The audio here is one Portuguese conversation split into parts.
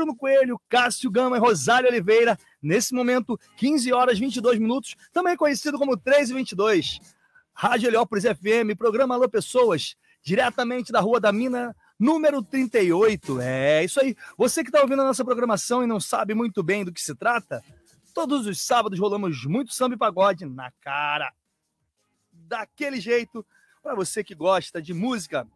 Bruno Coelho, Cássio Gama e Rosário Oliveira. Nesse momento, 15 horas 22 minutos, também conhecido como 13 e 22. Rádio Heliópolis FM, programa Alô Pessoas, diretamente da Rua da Mina, número 38. É isso aí. Você que está ouvindo a nossa programação e não sabe muito bem do que se trata, todos os sábados rolamos muito samba e pagode na cara. Daquele jeito, para você que gosta de música,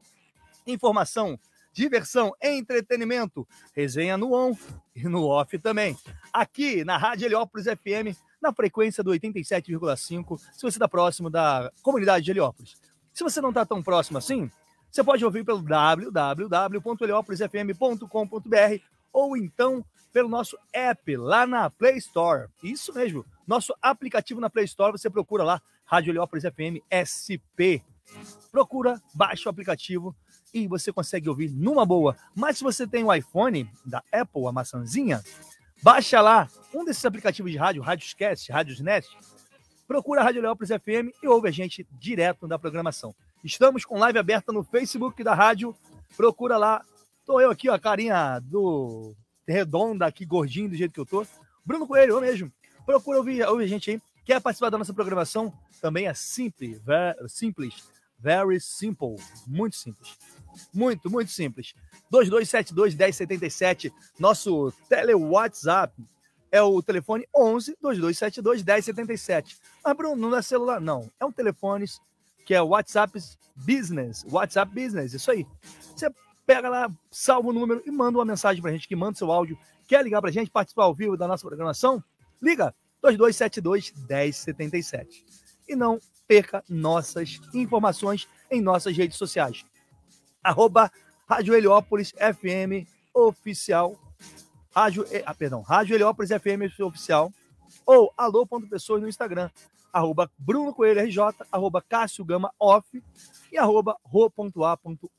informação, diversão, entretenimento, resenha no on e no off também. Aqui na Rádio Heliópolis FM, na frequência do 87,5, se você está próximo da comunidade de Heliópolis. Se você não está tão próximo assim, você pode ouvir pelo www.heliopolisfm.com.br ou então pelo nosso app lá na Play Store. Isso mesmo, nosso aplicativo na Play Store, você procura lá Rádio Heliópolis FM SP. Procura, baixa o aplicativo e você consegue ouvir numa boa. Mas se você tem o iPhone da Apple, a maçãzinha, baixa lá um desses aplicativos de rádio, Radioscast, Radiosnet, procura a Rádio Heliópolis FM e ouve a gente direto da programação. Estamos com live aberta no Facebook da rádio. Procura lá. Tô eu aqui, ó, a carinha do redonda aqui, gordinho do jeito que eu tô. Bruno Coelho, eu mesmo. Procura ouvir, ouvir a gente aí. Quer participar da nossa programação? Também é simples, very, simples, very simple, muito simples. Muito, muito simples. 2272-1077, nosso tele WhatsApp é o telefone 11 2272 1077. Mas, Bruno, não é celular, não. É um telefone que é WhatsApp Business. WhatsApp Business, isso aí. Você pega lá, salva o número e manda uma mensagem pra gente, que manda seu áudio. Quer ligar pra gente, participar ao vivo da nossa programação? Liga 2272 1077. E não perca nossas informações em nossas redes sociais. Arroba Rádio Heliópolis FM Oficial. Rádio, ah, perdão, Rádio Heliópolis FM Oficial. Ou alô.pessoas no Instagram arroba Bruno Coelho RJ, arroba Cássio Gama Off e arroba ro.a.oliveira.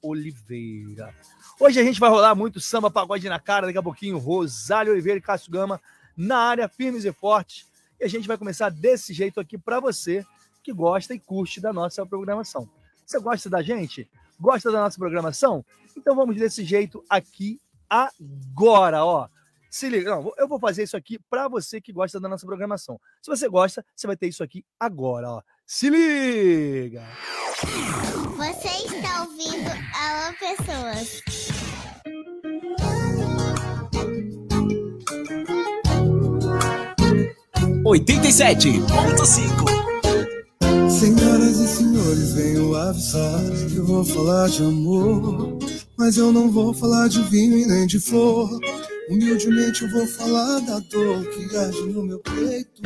Hoje a gente vai rolar muito samba pagode na cara, daqui a pouquinho Rosário Oliveira e Cássio Gama na área, firmes e fortes. E a gente vai começar desse jeito aqui para você que gosta e curte da nossa programação. Você gosta da gente? Gosta da nossa programação? Então vamos desse jeito aqui agora, ó. Se liga, não, eu vou fazer isso aqui para você que gosta da nossa programação. Se você gosta, você vai ter isso aqui agora, ó. Se liga! Você está ouvindo Alô Pessoas. Oitenta e sete ponto cinco. Senhoras e senhores, venho avisar que eu vou falar de amor, mas eu não vou falar de vinho e nem de flor. Humildemente eu vou falar da dor que age no meu peito.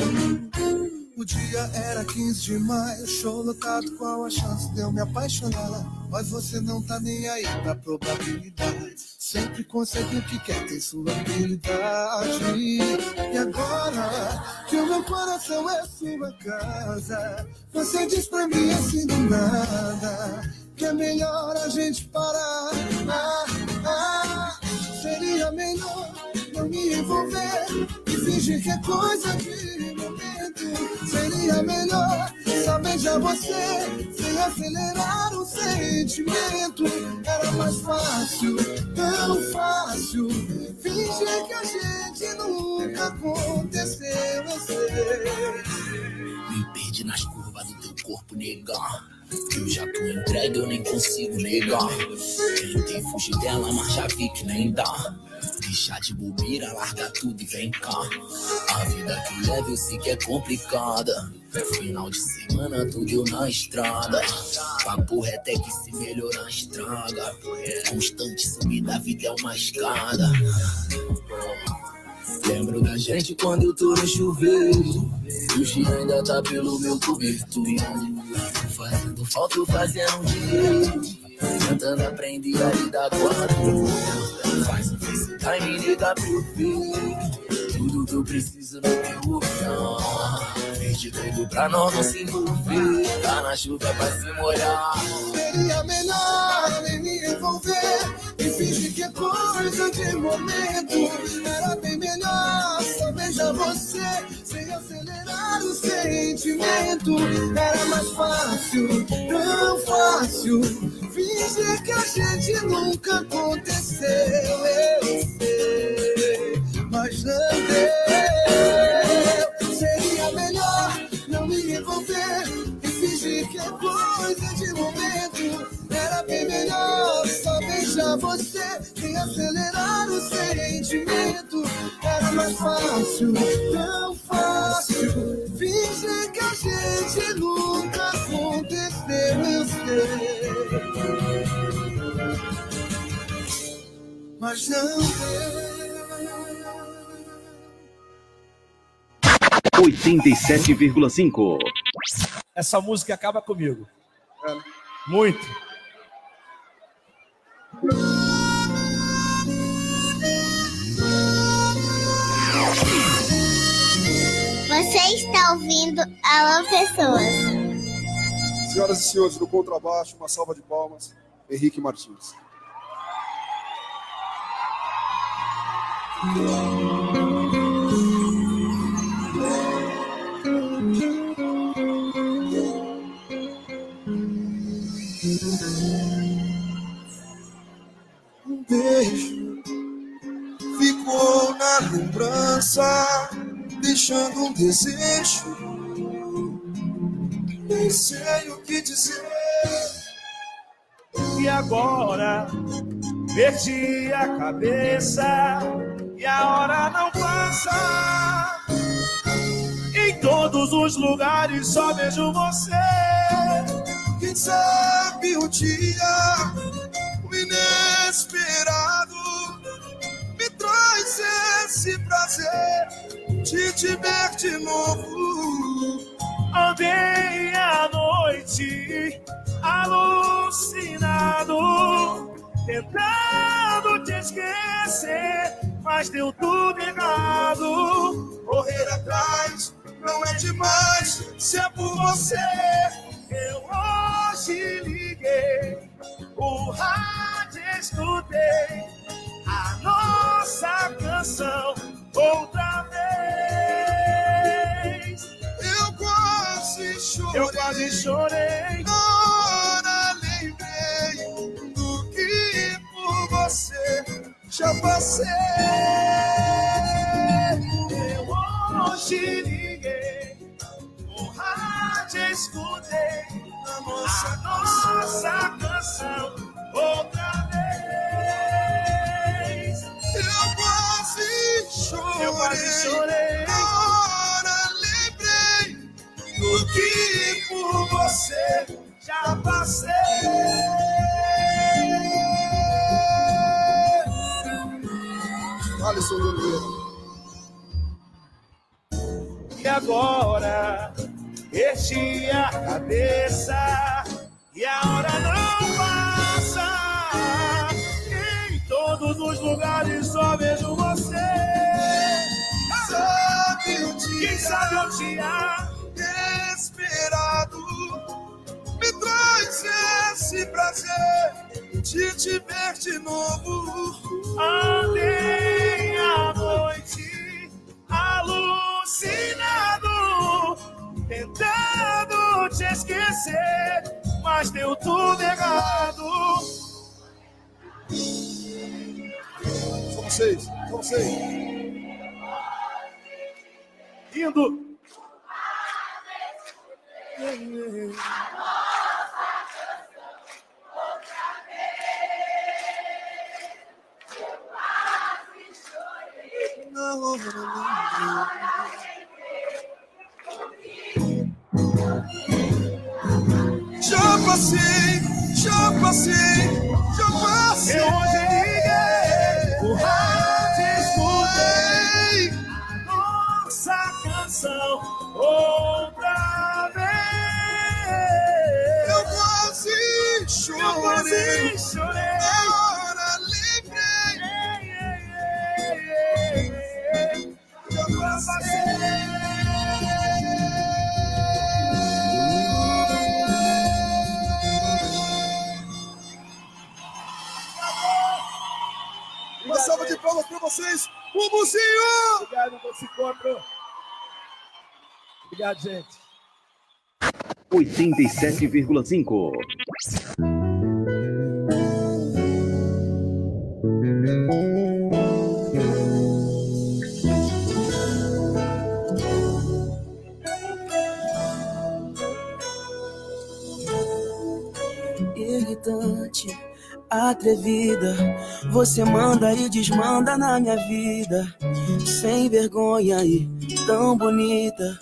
O dia era 15 de maio, show lotado, qual a chance de eu me apaixonar? Mas você não tá nem aí pra probabilidade. Sempre consegue o que quer, tem sua habilidade. E agora que o meu coração é sua casa, você diz pra mim assim do nada que é melhor a gente parar. Ah, ah, seria melhor me envolver e fingir que é coisa de momento. Seria melhor só beijar você sem acelerar o sentimento. Era mais fácil, tão fácil, fingir que a gente nunca aconteceu. Me perdi nas curvas do teu corpo. Que eu já tô entregue, eu nem consigo negar. Tentei fugir dela, mas já vi que nem dá. Deixa de bobeira, larga tudo e vem cá. A vida que leva eu sei que é complicada. Final de semana, tudo eu na estrada. Papo reto é que se melhorar estraga. Constante subida, a vida é uma escada. Lembro da gente quando eu tô no chuveiro. Hoje ainda tá pelo meu cobertor. Fazendo falta, eu fazendo dinheiro. Tentando aprender a lidar com a dor. Faz um FaceTime e liga pro filho. Tudo que eu preciso no meu opção. De tudo pra nós não se envolver. Tá na chuva pra se molhar. Seria melhor nem me envolver e fingir que é coisa de momento. Era bem melhor só beijar você sem acelerar o sentimento. Era mais fácil, tão fácil, fingir que a gente nunca aconteceu. Eu sei. mas não deu. Seria melhor não me envolver e fingir que é coisa de momento. Era bem melhor só beijar você e acelerar o sentimento. Era mais fácil, tão fácil. Fingir que a gente nunca aconteceu, eu sei. Mas não deu. 87,5. Essa música acaba comigo. Muito. Você está ouvindo Alô Pessoas. Senhoras e senhores do contrabaixo, uma salva de palmas. Henrique Martins. Um beijo ficou na lembrança, deixando um desejo. Nem o que dizer. E agora perdi a cabeça a hora não passa. Em todos os lugares só vejo você. Quem sabe o dia, o inesperado, me traz esse prazer de te ver de novo. Andei à noite alucinado, tentando te esquecer, mas deu tudo errado. Correr atrás não é demais, se é por você. Eu hoje liguei, o rádio escutei a nossa canção outra vez. Eu quase chorei. Eu quase chorei. Já passei. Eu hoje liguei, o rádio escutei a nossa nossa canção outra vez. Eu quase chorei. Eu quase chorei. Na hora lembrei do que por você Já passei. Alisson de Oliveira. E agora perdi a cabeça e a hora não passa. Em todos os lugares só vejo você. sabe o dia Quem sabe um dia esse prazer de te ver de novo. andei à noite alucinado, tentando te esquecer, mas deu tudo errado. São vocês, são vocês. Indo. Já passei, já passei, o senhor. Obrigado por esse encontro. Obrigado, gente. 87,5. Irritante atrevida. Você manda e desmanda na minha vida. Sem vergonha e tão bonita.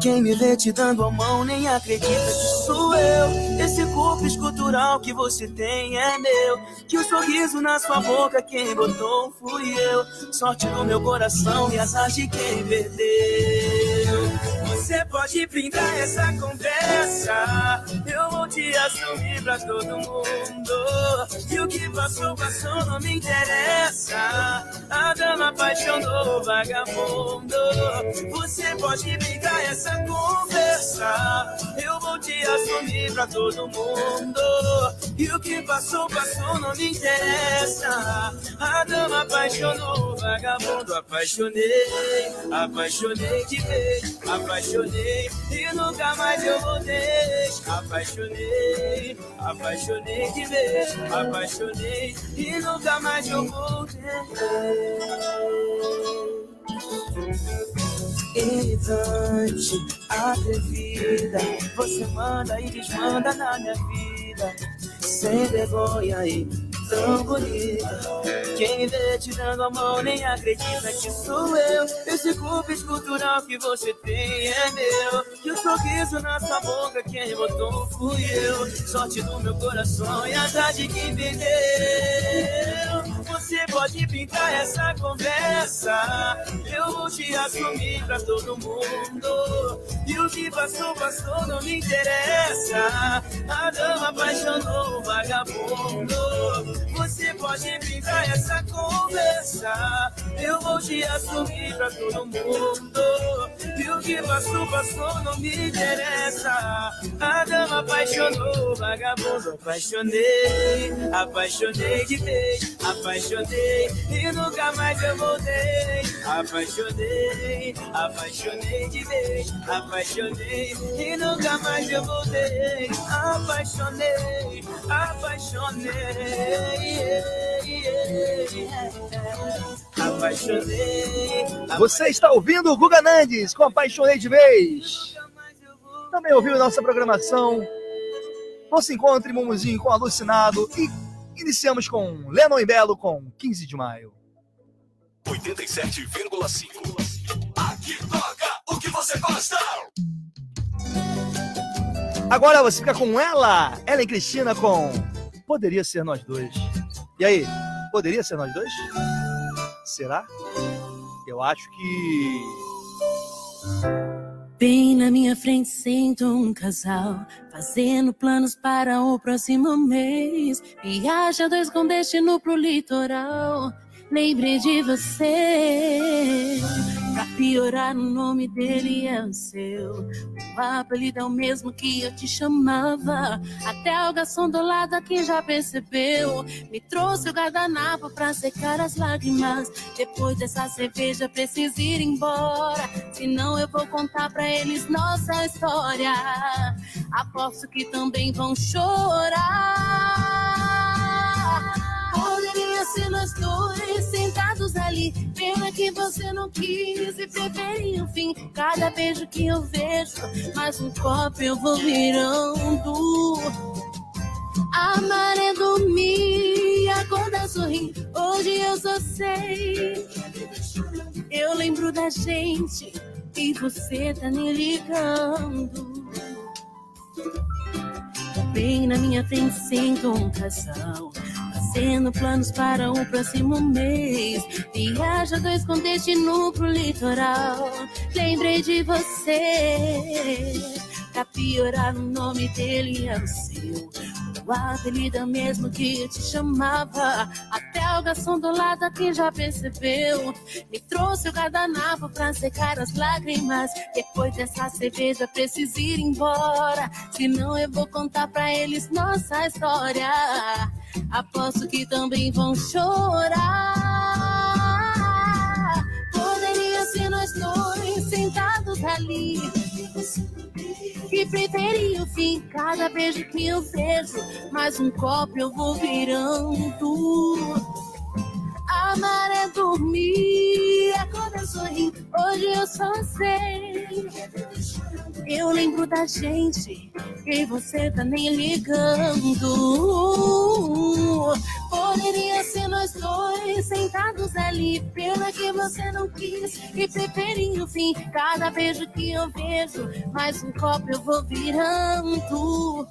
Quem me vê te dando a mão nem acredita que sou eu. Esse corpo escultural que você tem é meu. Que o sorriso na sua boca quem botou fui eu. Sorte do meu coração e azar de quem perdeu. Você pode brindar essa conversa. Eu vou te assumir pra todo mundo. O que passou, passou, não me interessa. A dama apaixonou vagabundo. Você pode brindar essa conversa. Eu vou te assumir pra todo mundo. E o que passou, passou, não me interessa. A dama apaixonou o vagabundo. Apaixonei, apaixonei de vez. Apaixonei e nunca mais eu voltei. Apaixonei, apaixonei de vez. Apaixonei e nunca mais eu voltei. Irritante, atrevida, você manda e desmanda na minha vida, sem vergonha e tão bonita. Quem vê te dando a mão nem acredita que sou eu. Esse corpo escultural que você tem é meu. E o sorriso na sua boca, quem botou fui eu. Sorte do meu coração e a tarde que perdeu. Você pode pintar essa conversa. Eu vou te assumir pra todo mundo. E o que passou, passou, não me interessa. A dama apaixonou o vagabundo. Você pode pintar essa conversa. Eu vou te assumir pra todo mundo. E o que passou, passou, não me interessa. A dama apaixonou vagabundo. Apaixonei, apaixonei de vez. Apaixonei e nunca mais eu voltei. Apaixonei, apaixonei de vez. Apaixonei e nunca mais eu voltei. Apaixonei, apaixonei. Você está ouvindo o Guga Nandes com Apaixonei de Vez. Também ouviu nossa programação. Nosso encontro Mumuzinho com Alucinado. E iniciamos com Lennon e Belo com 15 de maio. 87,5. Aqui toca o que você gosta. Agora você fica com ela, Ellen Cristina com Poderia Ser Nós Dois. E aí, poderia ser nós dois? Será? Eu acho que. Bem na minha frente sento um casal, fazendo planos para o próximo mês. Viaja dois com destino pro litoral. Lembrei de você. Pra piorar, o nome dele é o seu. O apelido é o mesmo que eu te chamava. Até o garçom do lado aqui já percebeu. Me trouxe o guardanapo pra secar as lágrimas. Depois dessa cerveja, preciso ir embora. Senão eu vou contar pra eles nossa história. Aposto que também vão chorar. Ser nós dois sentados ali. Pena que você não quis e preferiu o fim. Cada beijo que eu vejo, mais um copo eu vou virando. A maré dormir, acorda sorrir. Hoje eu só sei. Eu lembro da gente e você tá me ligando. Bem na minha frente senta um casal Fazendo planos para o próximo mês. Viaja dois com destino pro litoral. Lembrei de você Pra piorar o nome dele é o seu. O apelido é mesmo que te chamava. Até o garçom do lado aqui já percebeu. Me trouxe o guardanapo pra secar as lágrimas. Depois dessa cerveja preciso ir embora. Senão eu vou contar pra eles nossa história Aposto que também vão chorar Poderia ser nós dois sentados ali que preferi o fim, cada beijo que eu vejo, mais um copo eu vou virando. A maré dormir, acorda sorrir, hoje eu só sei. Eu lembro da gente, e você tá nem ligando. Poderia ser nós dois sentados ali. Pena que você não quis e preferiu o fim. Cada beijo que eu vejo, mais um copo eu vou virando.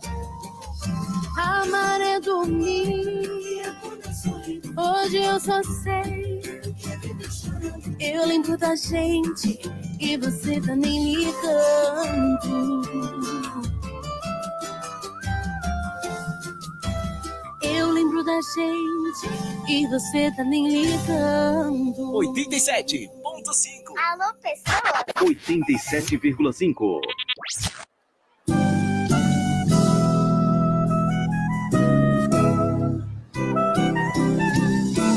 Amar é dormir. Hoje eu só sei. Eu lembro da gente e você tá nem ligando. Eu lembro da gente e você tá nem ligando. 87.5. Alô, pessoas? 87,5.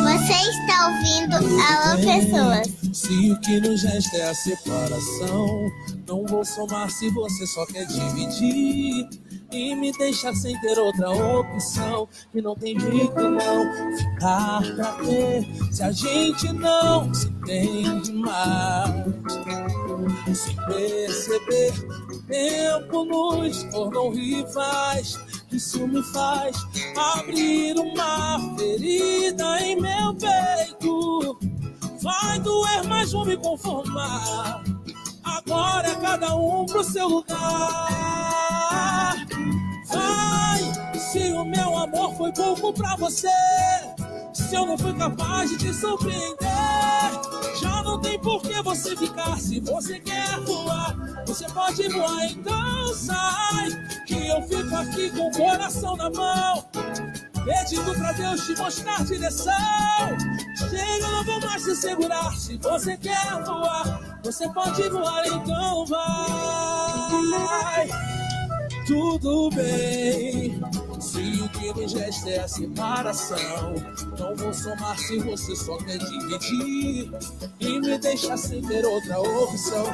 Você está ouvindo Alô, pessoas? Se o que nos resta é a separação, não vou somar se você só quer dividir. E me deixar sem ter outra opção. E não tem jeito não ficar pra ter. Se a gente não se entende mais. Sem perceber, o tempo nos tornou rivais. Isso me faz abrir uma ferida em meu peito. Vai doer, mas vou me conformar. Agora é cada um pro seu lugar. Vai, se o meu amor foi pouco pra você. Se eu não fui capaz de te surpreender, já não tem por que você ficar. Se você quer voar, você pode voar, então sai. Que eu fico aqui com o coração na mão. Pedindo pra Deus te mostrar direção. Chega, não vou mais te segurar. Se você quer voar, você pode voar, então vai. Tudo bem. Se o que nos resta é a separação, não vou somar se você só quer dividir e me deixar sem ter outra opção.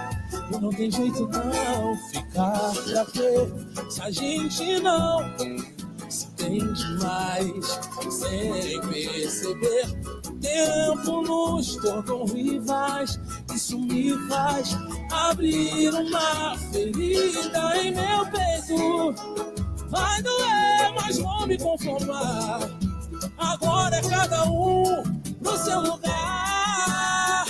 E não tem jeito não ficar pra quê? Se a gente não se entende mais sem perceber. O tempo nos tornou rivais. Isso me faz abrir uma ferida em meu peito. Vai doer, mas vou me conformar. Agora é cada um no seu lugar.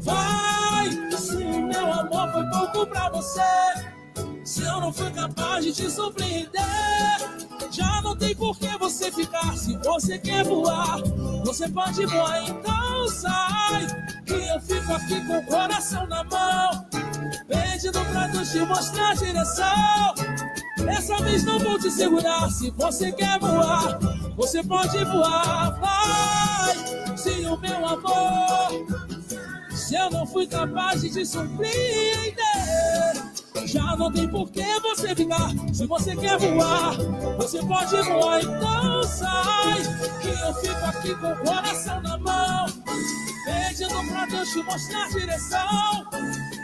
Vai, se meu amor foi pouco pra você. Se eu não fui capaz de te surpreender, já não tem por que você ficar. Se você quer voar, você pode voar, então sai. Que eu fico aqui com o coração na mão, pedindo pra Deus te mostrar a direção. Dessa vez não vou te segurar. Se você quer voar, você pode voar. Vai, se o meu amor, se eu não fui capaz de te surpreender. Já não tem por que você ficar. Se você quer voar, você pode voar, então sai. Que eu fico aqui com o coração na mão, pedindo pra Deus te mostrar a direção.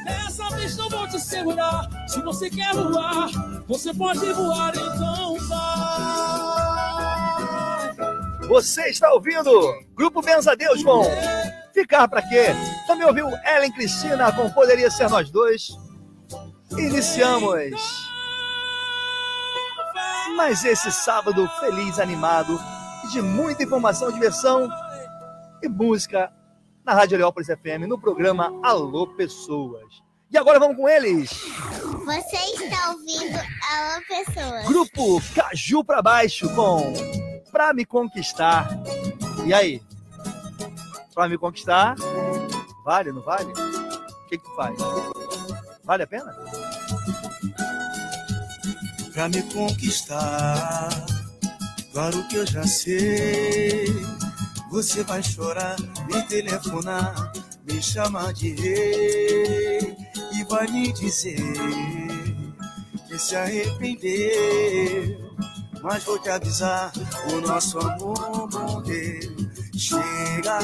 Dessa vez não vou te segurar. Se você quer voar, você pode voar, então vai. Você está ouvindo Grupo Benzadeus com Ficar Pra Quê? Também ouviu Ellen Cristina com Poderia Ser Nós Dois. Iniciamos mais esse sábado feliz, animado, de muita informação, diversão e música na Rádio Leópolis FM, no programa Alô Pessoas. E agora vamos com eles. Você está ouvindo Alô, pessoas? Grupo Caju Pra Baixo com Pra Me Conquistar. E aí? Pra me conquistar? Vale, não vale? O que, que tu faz? Vale a pena? Pra me conquistar, claro que eu já sei. Você vai chorar, me telefonar, me chamar de rei e vai me dizer que se arrependeu. Mas vou te avisar, o nosso amor morreu. Chega,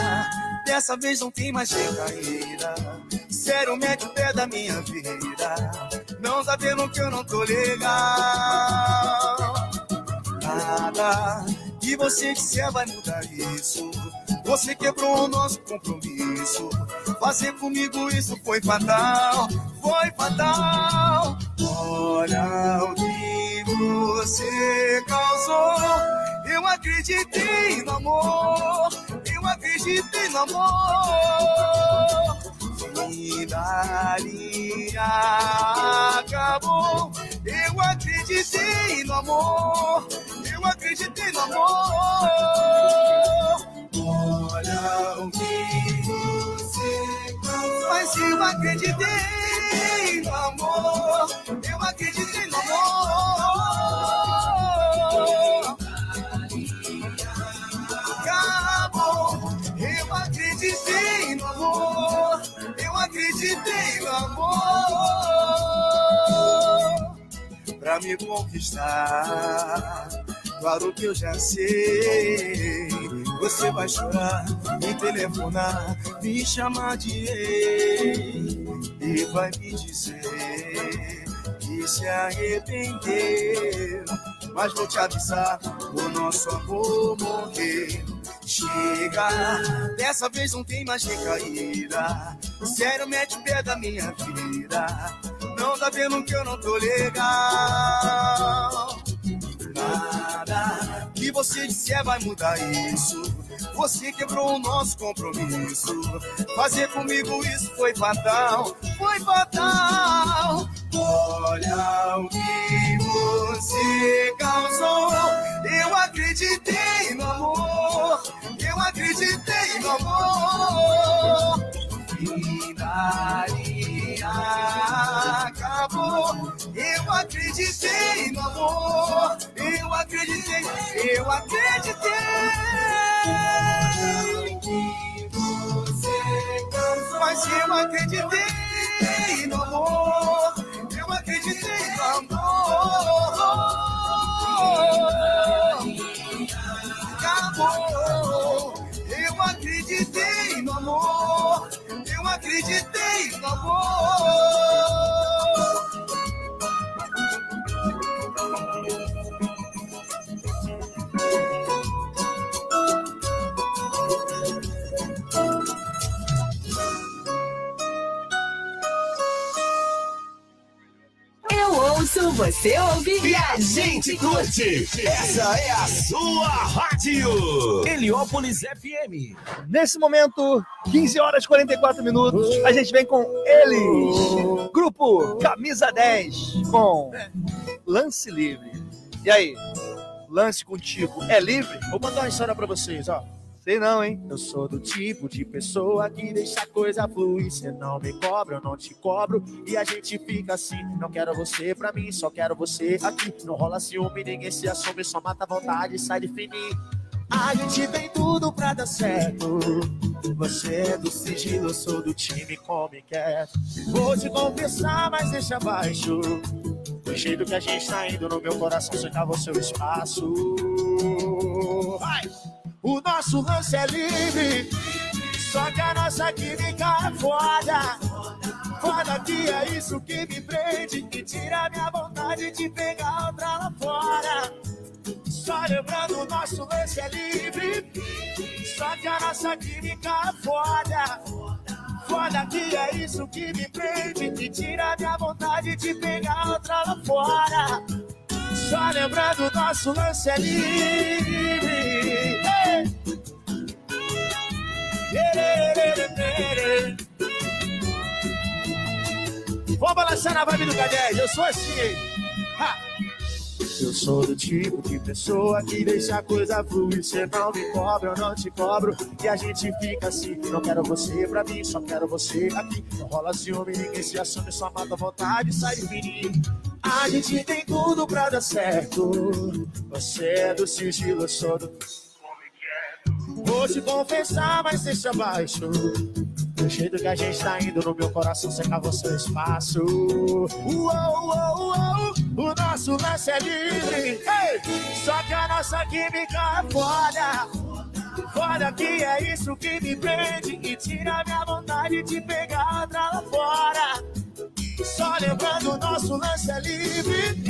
dessa vez não tem mais recaída. Sério, mete o pé da minha vida. Não sabendo que eu não tô legal. Nada que você disser vai mudar isso. Você quebrou o nosso compromisso. Fazer comigo isso foi fatal. Foi fatal. Olha o que você causou. Eu acreditei no amor, eu acreditei no amor. E dali acabou. Eu acreditei no amor, eu acreditei no amor. Olha o que você causou. Mas eu acreditei no amor, eu acreditei no amor. Acabou, eu acreditei no amor, acreditei no amor. Pra me conquistar, claro que eu já sei. Você vai chorar, me telefonar, me chamar de ei e vai me dizer que se arrependeu. Mas vou te avisar, o nosso amor morreu. Chega, dessa vez não tem mais recaída. Sério, mete pé da minha vida. Não tá vendo que eu não tô legal. Nada que você disser vai mudar isso. Você quebrou o nosso compromisso. Fazer comigo isso foi fatal, foi fatal. Olha o que você causou. Acreditei no amor, eu acreditei no amor. E dali acabou. Eu acreditei no amor, eu acreditei, eu acreditei. que você cansou. Mas eu acreditei no amor, Eu acreditei no amor, eu acreditei no amor. Ouço, você ouve e a gente curte. Essa é a sua rádio. Heliópolis FM. Nesse momento, 15 horas e 44 minutos, a gente vem com eles. Grupo Camisa 10 com Lance Livre. E aí? Lance contigo é livre? Vou contar uma história pra vocês, ó. Sei não, hein? Eu sou do tipo de pessoa que deixa a coisa fluir. Você não me cobra, eu não te cobro. E a gente fica assim. Não quero você pra mim, só quero você aqui. Não rola ciúme, ninguém se assume, só mata a vontade e sai de fininho. A gente tem tudo pra dar certo. Você é do sigilo, eu sou do time come quieto. Vou te confessar, mas deixa abaixo. Do jeito que a gente tá indo no meu coração, cercava o seu espaço. Vai! O nosso lance é livre, só que a nossa química é foda. Foda que é isso que me prende e tira minha vontade de pegar outra lá fora. Só lembrando, o nosso lance é livre, só que a nossa química é foda. Foda que é isso que me prende e tira minha vontade de pegar outra lá fora. Só lembrando, nosso lance é livre. Vamos balançar na vibe do Cadê? Eu sou assim? Ha! Eu sou do tipo de pessoa que deixa a coisa fluir. Você não me cobra, eu não te cobro. E a gente fica assim. Não quero você pra mim, só quero você aqui. Não rola ciúme, ninguém se assume, só mata vontade e sai fininho. A gente tem tudo pra dar certo. Você é do sigilo, eu sou do. Vou te confessar, mas deixa abaixo. Do jeito que a gente tá indo no meu coração, cercava o seu espaço. Uou, uou, uou, o nosso lance é livre. Só que a nossa química é foda. Foda que é isso que me prende e tira minha vontade de pegar outra lá fora. Só lembrando, o nosso lance é livre.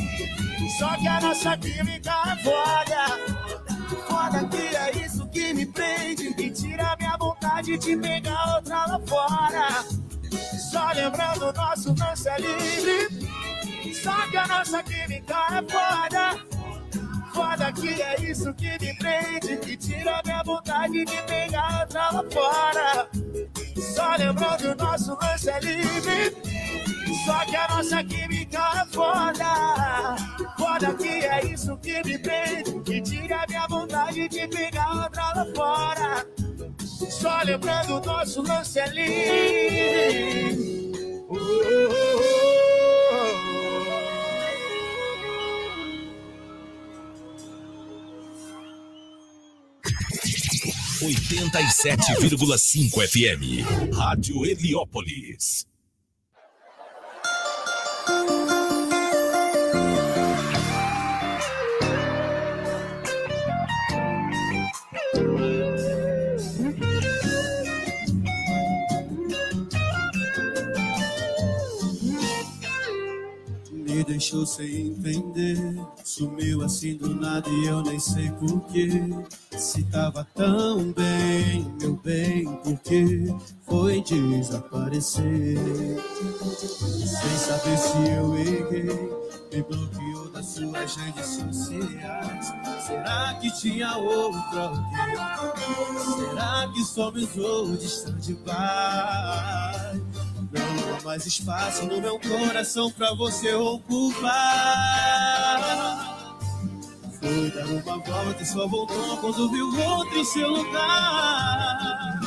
Só que a nossa química é foda. Foda que é isso que me prende e tira minha vontade de pegar outra lá fora. Só lembrando, o nosso lance é livre. Só que a nossa química é foda. Foda que é isso que me prende, que tira minha vontade de pegar outra lá fora. Só lembrando nosso lance é livre. Só que a nossa química é foda. Foda que é isso que me prende, que tira minha vontade de pegar outra lá fora. Só lembrando nosso lance é livre. Oh, oh, oh, 87,5 FM. Rádio Heliópolis. Me deixou sem entender, sumiu assim do nada e eu nem sei porquê. Se tava tão bem, meu bem, porque foi desaparecer. Sem saber se eu errei, me bloqueou das suas redes sociais. Será que tinha outra alguém? Será que só me usou distante vai? Não há mais espaço no meu coração pra você ocupar. Foi dar uma volta e só voltou quando viu outro em seu lugar.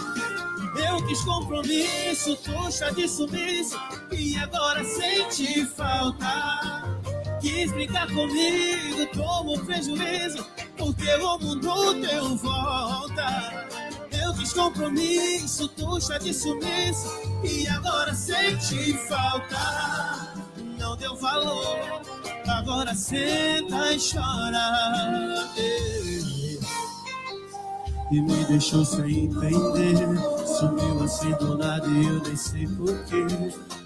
Eu quis compromisso, tocha de sumiço, e agora sente falta. Quis brincar comigo, tomo prejuízo, porque o mundo deu volta. Eu quis compromisso, tuxa de sumiço, e agora sente falta. Não deu valor, agora senta e chora. E me deixou sem entender, sumiu assim do nada e eu nem sei porquê.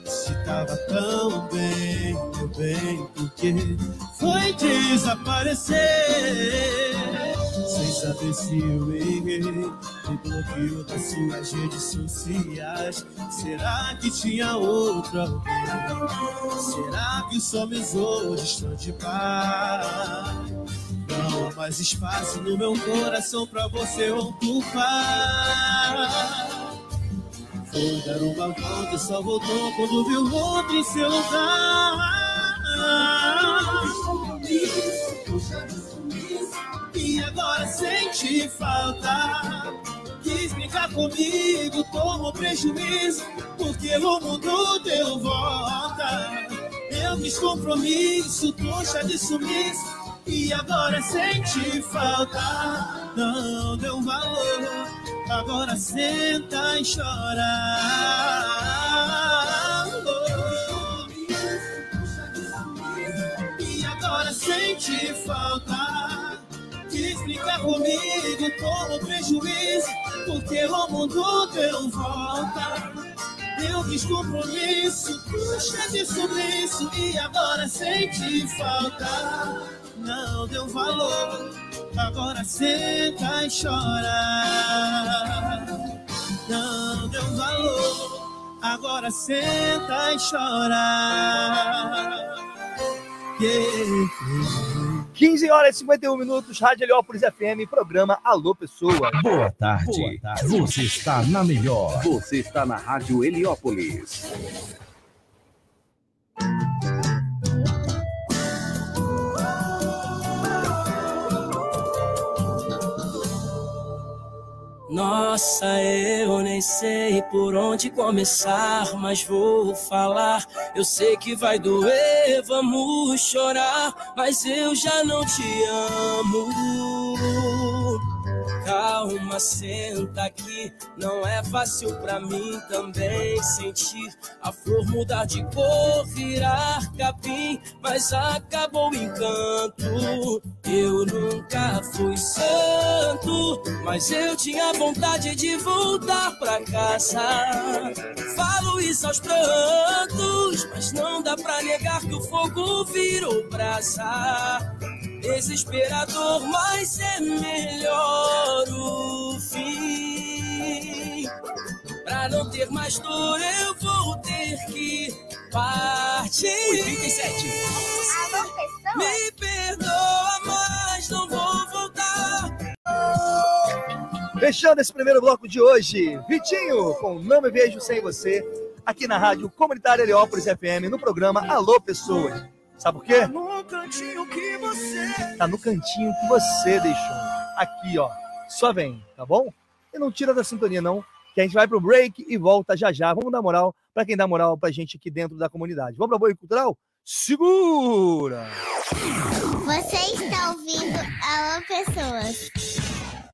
Se tava tão bem, meu bem, porque foi desaparecer. Sem saber se eu errei, me bloqueou das suas redes sociais. Será que tinha outra? Será que só me usou distante pai? Não há mais espaço no meu coração pra você ocupar. Foi dar uma volta e só voltou quando viu outro em seu lugar. Falta. Quis brincar comigo, tomou prejuízo, porque o mundo deu volta. Eu fiz compromisso, trouxa de sumiço, e agora sente falta. Não deu valor, agora senta e chora. E agora sente falta. Quis brincar comigo, tomou prejuízo, porque o mundo deu volta. Eu fiz compromisso, puxa de sumiço e agora sente falta. Não deu valor, agora senta e chora. Não deu valor, agora senta e chora. Yeah. 15 horas e 51 minutos, Rádio Heliópolis FM, programa Alô Pessoa. Boa tarde. Boa tarde. Você está na melhor. Você está na Rádio Heliópolis. Nossa, eu nem sei por onde começar, mas vou falar. Eu sei que vai doer, vamos chorar, mas eu já não te amo. Calma, senta aqui. Não é fácil pra mim também sentir a flor mudar de cor, virar capim, mas acabou o encanto. Eu nunca fui santo, mas eu tinha vontade de voltar pra casa. Falo isso aos prantos, mas não dá pra negar que o fogo virou brasa desesperador, mas é melhor o fim. Pra não ter mais dor, eu vou ter que partir. 87. Alô, pessoa? Me perdoa, mas não vou voltar. Fechando esse primeiro bloco de hoje, Vitinho, com Não Me Vejo Sem Você, aqui na Rádio Comunitária Heliópolis FM, no programa Alô Pessoas. Sabe por quê? Tá no cantinho que você. Tá no cantinho que você deixou. Aqui, ó. Só vem, tá bom? E não tira da sintonia, não, que a gente vai pro break e volta já já. Vamos dar moral para quem dá moral pra gente aqui dentro da comunidade. Vamos pra Boi Cultural? Segura! Você está ouvindo Alô Pessoas.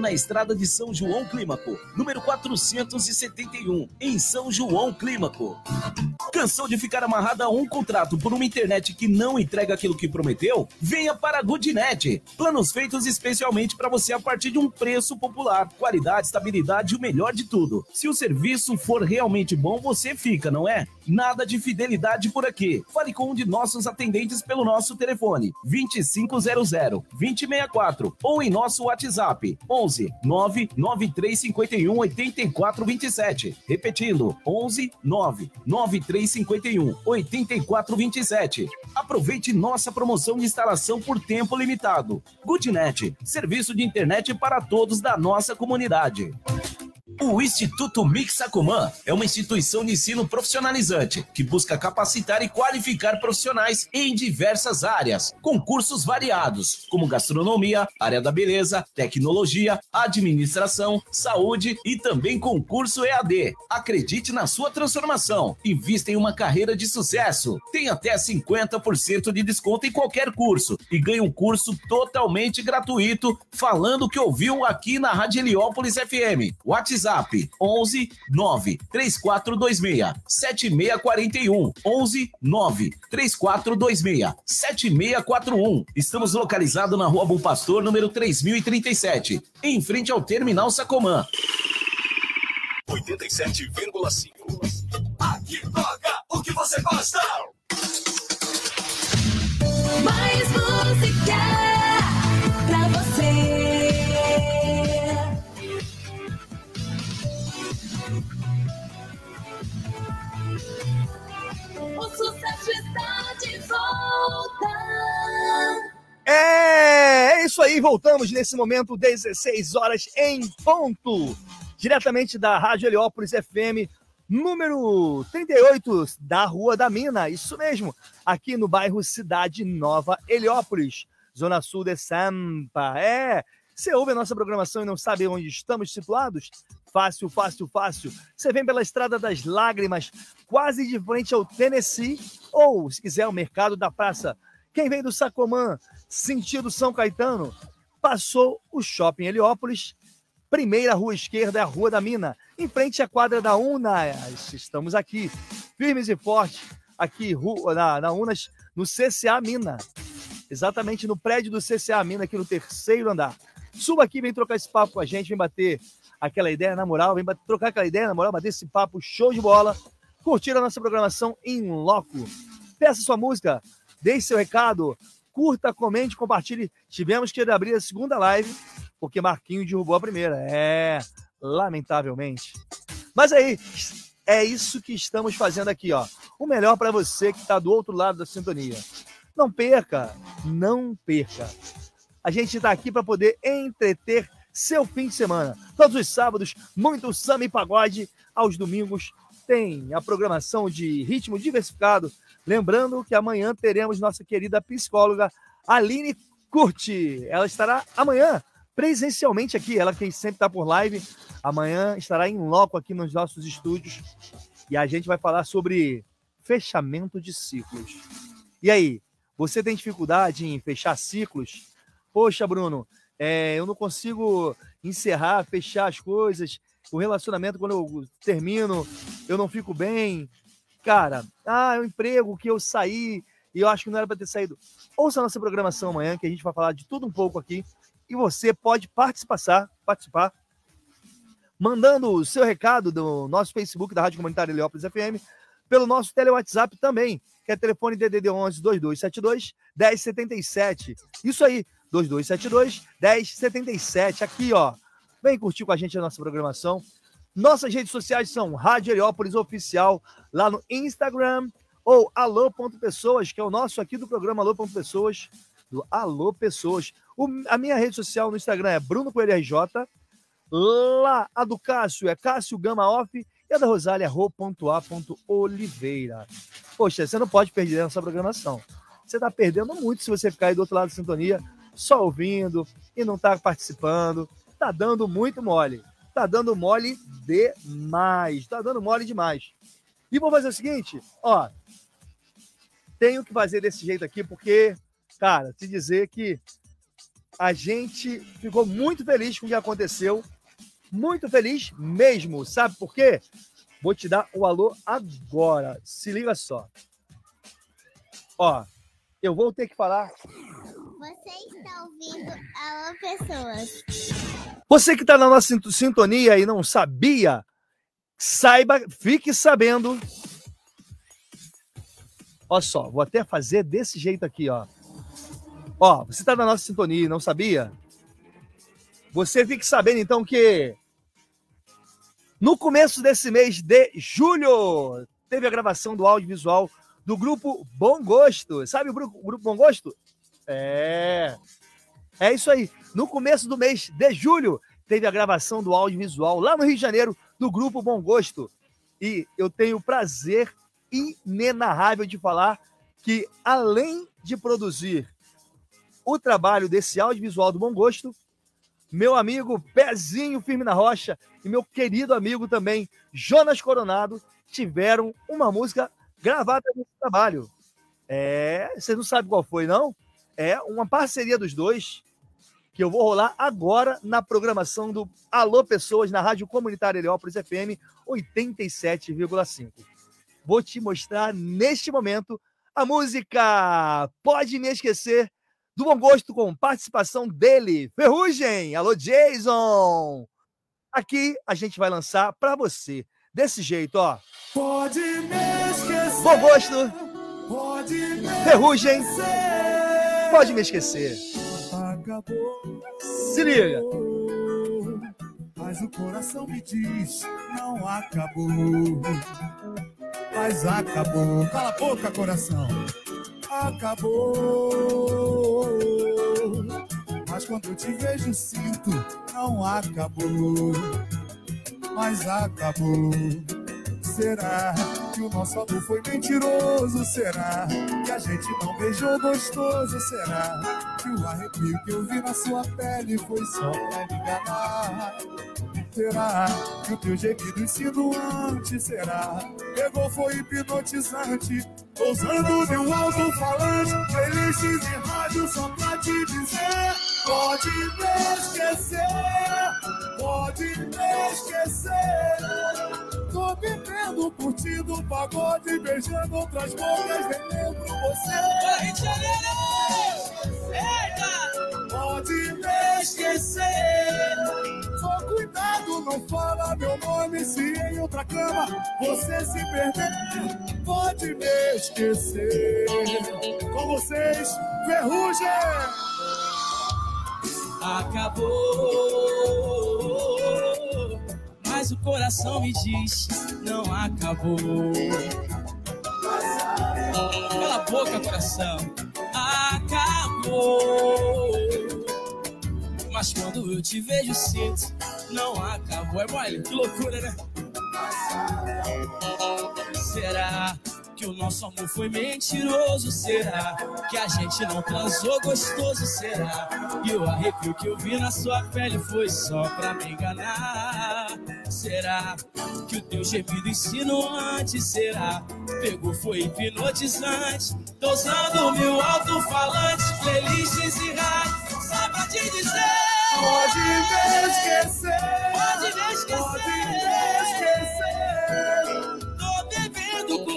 na estrada de São João Clímaco, número 471, em São João Clímaco. Cansou de ficar amarrado a um contrato por uma internet que não entrega aquilo que prometeu? Venha para a Goodnet. Planos feitos especialmente para você a partir de um preço popular, qualidade, estabilidade e o melhor de tudo. Se o serviço for realmente bom, você fica, não é? Nada de fidelidade por aqui. Fale com um de nossos atendentes pelo nosso telefone 2500 2064 ou em nosso WhatsApp 11 99351 8427. Repetindo 11 99351 8427. Aproveite nossa promoção de instalação por tempo limitado. Goodnet, serviço de internet para todos da nossa comunidade. O Instituto Mixacoman é uma instituição de ensino profissionalizante que busca capacitar e qualificar profissionais em diversas áreas, com cursos variados, como gastronomia, área da beleza, tecnologia, administração, saúde e também concurso EAD. Acredite na sua transformação. Invista em uma carreira de sucesso. Tem até 50% de desconto em qualquer curso e ganhe um curso totalmente gratuito falando que ouviu aqui na Rádio Heliópolis FM. WhatsApp 11 9 3426 7641 11 9 3426 7641. Estamos localizados na Rua Bom Pastor, número 3037, em frente ao Terminal Sacomã. 87,5. Aqui toca o que você gosta. Mais música É, é isso aí, voltamos nesse momento, 16 horas em ponto. Diretamente da Rádio Heliópolis FM, número 38 da Rua da Mina. Isso mesmo, aqui no bairro Cidade Nova Heliópolis, Zona Sul de Sampa. É, você ouve a nossa programação e não sabe onde estamos situados? Fácil, fácil, fácil. Você vem pela Estrada das Lágrimas, quase de frente ao Tennessee, ou, se quiser, o Mercado da Praça. Quem vem do Sacomã, sentido São Caetano, passou o Shopping Heliópolis, primeira rua esquerda é a Rua da Mina, em frente à quadra da Unas. Estamos aqui, firmes e fortes, aqui na, na Unas, no CCA Mina. Exatamente no prédio do CCA Mina, aqui no terceiro andar. Suba aqui, vem trocar esse papo com a gente, vem bater aquela ideia na moral, vem bater, trocar aquela ideia na moral, bater esse papo show de bola, curtir a nossa programação em loco. Peça sua música, deixe seu recado, curta, comente, compartilhe. Tivemos que abrir a segunda live, porque Marquinho derrubou a primeira. É, lamentavelmente. Mas aí, é isso que estamos fazendo aqui, ó. O melhor para você que está do outro lado da sintonia. Não perca, não perca. A gente está aqui para poder entreter seu fim de semana. Todos os sábados, muito samba e pagode. Aos domingos, tem a programação de ritmo diversificado. Lembrando que amanhã teremos nossa querida psicóloga Aline Curti. Ela estará amanhã presencialmente aqui. Ela que sempre está por live. Amanhã estará em loco aqui nos nossos estúdios. E a gente vai falar sobre fechamento de ciclos. E aí, você tem dificuldade em fechar ciclos? Poxa, Bruno, é, eu não consigo encerrar, fechar as coisas. O relacionamento, quando eu termino, eu não fico bem. Cara, ah, é um emprego que eu saí e eu acho que não era para ter saído. Ouça a nossa programação amanhã, que a gente vai falar de tudo um pouco aqui. E você pode participar, participar mandando o seu recado do nosso Facebook da Rádio Comunitária Heliópolis FM, pelo nosso tele WhatsApp também, que é telefone DDD 11 2272 1077. Isso aí, 2272 1077. Aqui, ó. Vem curtir com a gente a nossa programação. Nossas redes sociais são Rádio Heliópolis Oficial, lá no Instagram, ou alô.pessoas, que é o nosso aqui do programa Alô.pessoas, do Alô Pessoas. O, a minha rede social no Instagram é Bruno Coelho RJ. Lá, a do Cássio é Cássio Gama Off e a da Rosália é ro.a.oliveira. Poxa, você não pode perder essa programação. Você está perdendo muito se você ficar aí do outro lado da sintonia, só ouvindo e não está participando. Tá dando muito mole. Tá dando mole demais. Tá dando mole demais. E vou fazer o seguinte, ó. Tenho que fazer desse jeito aqui, porque, cara, te dizer que a gente ficou muito feliz com o que aconteceu. Muito feliz mesmo. Sabe por quê? Vou te dar o alô agora. Se liga só. Ó, eu vou ter que falar. Você está ouvindo Alô Pessoas. Você que está na nossa sintonia e não sabia, saiba, fique sabendo. Olha só, vou até fazer desse jeito aqui, ó. Ó, você está na nossa sintonia e não sabia? Você fique sabendo então que no começo desse mês de julho teve a gravação do audiovisual do grupo Bom Gosto. Sabe o grupo Bom Gosto? É. É isso aí. No começo do mês de julho teve a gravação do audiovisual lá no Rio de Janeiro do grupo Bom Gosto. E eu tenho o prazer inenarrável de falar que além de produzir o trabalho desse audiovisual do Bom Gosto, meu amigo Pezinho Firme na Rocha e meu querido amigo também Jonas Coronado tiveram uma música gravada nesse trabalho. É, você não sabe qual foi, não? É uma parceria dos dois que eu vou rolar agora na programação do Alô Pessoas na Rádio Comunitária Heliópolis FM 87,5. Vou te mostrar neste momento a música Pode Me Esquecer do Bom Gosto com participação dele, Ferrugem. Alô, Jason! Aqui a gente vai lançar para você, desse jeito, ó. Pode me esquecer. Bom Gosto, Pode me Ferrugem, esquecer. Pode me esquecer. Acabou. Se liga. Mas o coração me diz, não acabou. Mas acabou. Cala a boca, coração. Acabou. Mas quando eu te vejo, sinto, não acabou. Mas acabou. Será que o nosso amor foi mentiroso? Será que a gente não beijou gostoso? Será que o arrepio que eu vi na sua pele foi só pra me enganar? Será que o teu gemido insinuante será? Pegou, foi hipnotizante. Tô usando meu alto-falante, playlists e rádio só pra te dizer: Pode me esquecer, pode me esquecer. Tô vivendo, curtindo pagode, beijando outras bocas, nem lembro você. Pode me esquecer. Só cuidado, não fala meu nome se em outra cama você se perder. Pode me esquecer. Com vocês, Ferrugem. Acabou, mas o coração me diz não acabou. Cala a boca, coração. Acabou. Mas quando eu te vejo, sinto não acabou. É mole, que loucura, né? Será que o nosso amor foi mentiroso? Será que a gente não transou gostoso? Será que o arrepio que eu vi na sua pele foi só pra me enganar? Será que o teu gemido insinuante? Será pegou, foi hipnotizante? Tô usando meu alto-falante, playlists e rádio, só pra te dizer. Pode me esquecer. Pode me esquecer. Pode me esquecer.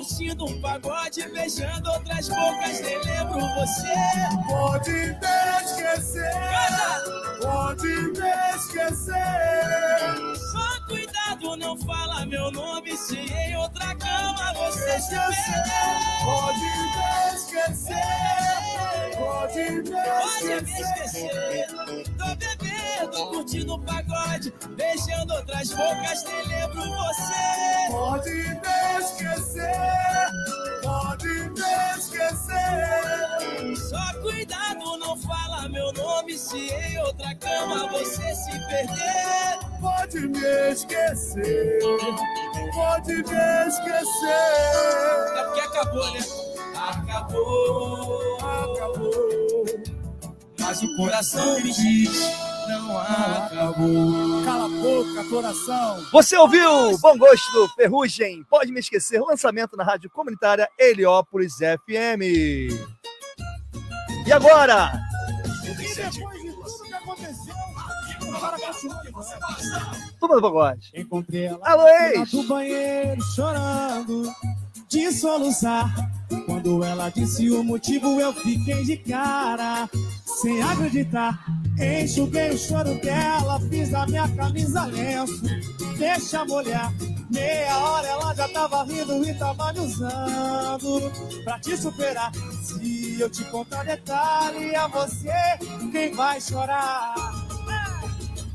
Curtindo um pagode, beijando outras bocas, nem lembro você. Pode me esquecer. Pode me esquecer. Só cuidado. não fala meu nome se em outra cama você se Pode me esquecer, pode me Pode me esquecer. esquecer. Tô bebendo, curtindo pagode, beijando outras bocas, nem lembro você. Pode me esquecer, pode me esquecer. Só cuidado, não fala meu nome se em outra cama você se perder. Pode me esquecer, pode me esquecer. É porque acabou, né? Acabou, acabou. Mas o coração me diz, não acabou. Cala a boca, coração. Você ouviu Bom Gosto, Ferrugem, Pode Me Esquecer, lançamento na rádio comunitária Heliópolis FM. E agora? E depois de tudo que aconteceu, o cara continua Turma do Pagode. Encontrei ela Alô, ex. do banheiro chorando de soluçar. Quando ela disse o motivo, eu fiquei de cara, sem acreditar. Enxuguei o choro dela, fiz a minha camisa lenço, deixa molhar. Meia hora ela já tava rindo e tava me usando pra te superar. Se eu te contar detalhe, é você quem vai chorar.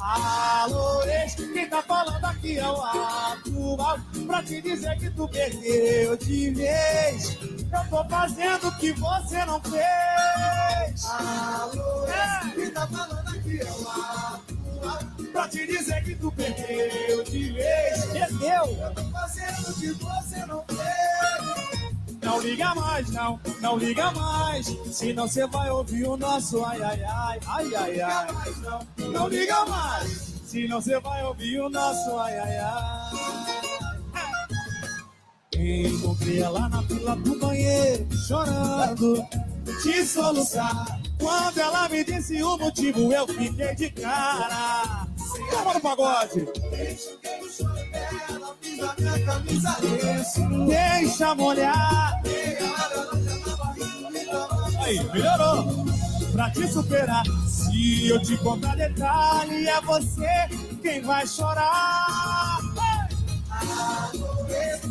Alô, ex, quem tá falando aqui é o atual. Pra te dizer que tu perdeu de vez. Eu tô fazendo o que você não fez. Alô, ex, quem tá falando aqui é o atual. Pra te dizer que tu perdeu de vez. Perdeu? Eu tô fazendo o que você não fez não liga mais, não, não liga mais. Senão você vai ouvir o nosso ai ai ai, ai ai ai. Não, não liga mais. Senão você vai ouvir o nosso ai ai ai. Encontrei ela na fila do banheiro, chorando, de soluçar. Quando ela me disse o motivo, eu fiquei de cara. Vamos no pagode. Deixa molhar. Aí, melhorou. Pra te superar, se eu te contar detalhe, é você quem vai chorar.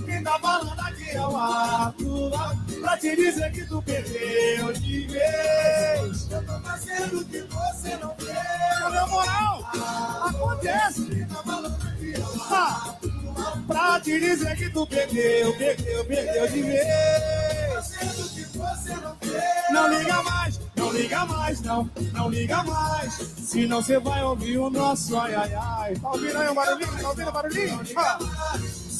Quem tá falando aqui é o Pra te dizer que tu perdeu de vez. Eu tô fazendo o que você não fez. Na meu moral, acontece. Ah, Pra te dizer que tu perdeu, perdeu, perdeu de vez. Não liga mais, não liga mais, não, não liga mais. Senão você vai ouvir o nosso ai ai ai. Tá ouvindo aí o barulhinho? Tá ouvindo o barulhinho? Ah.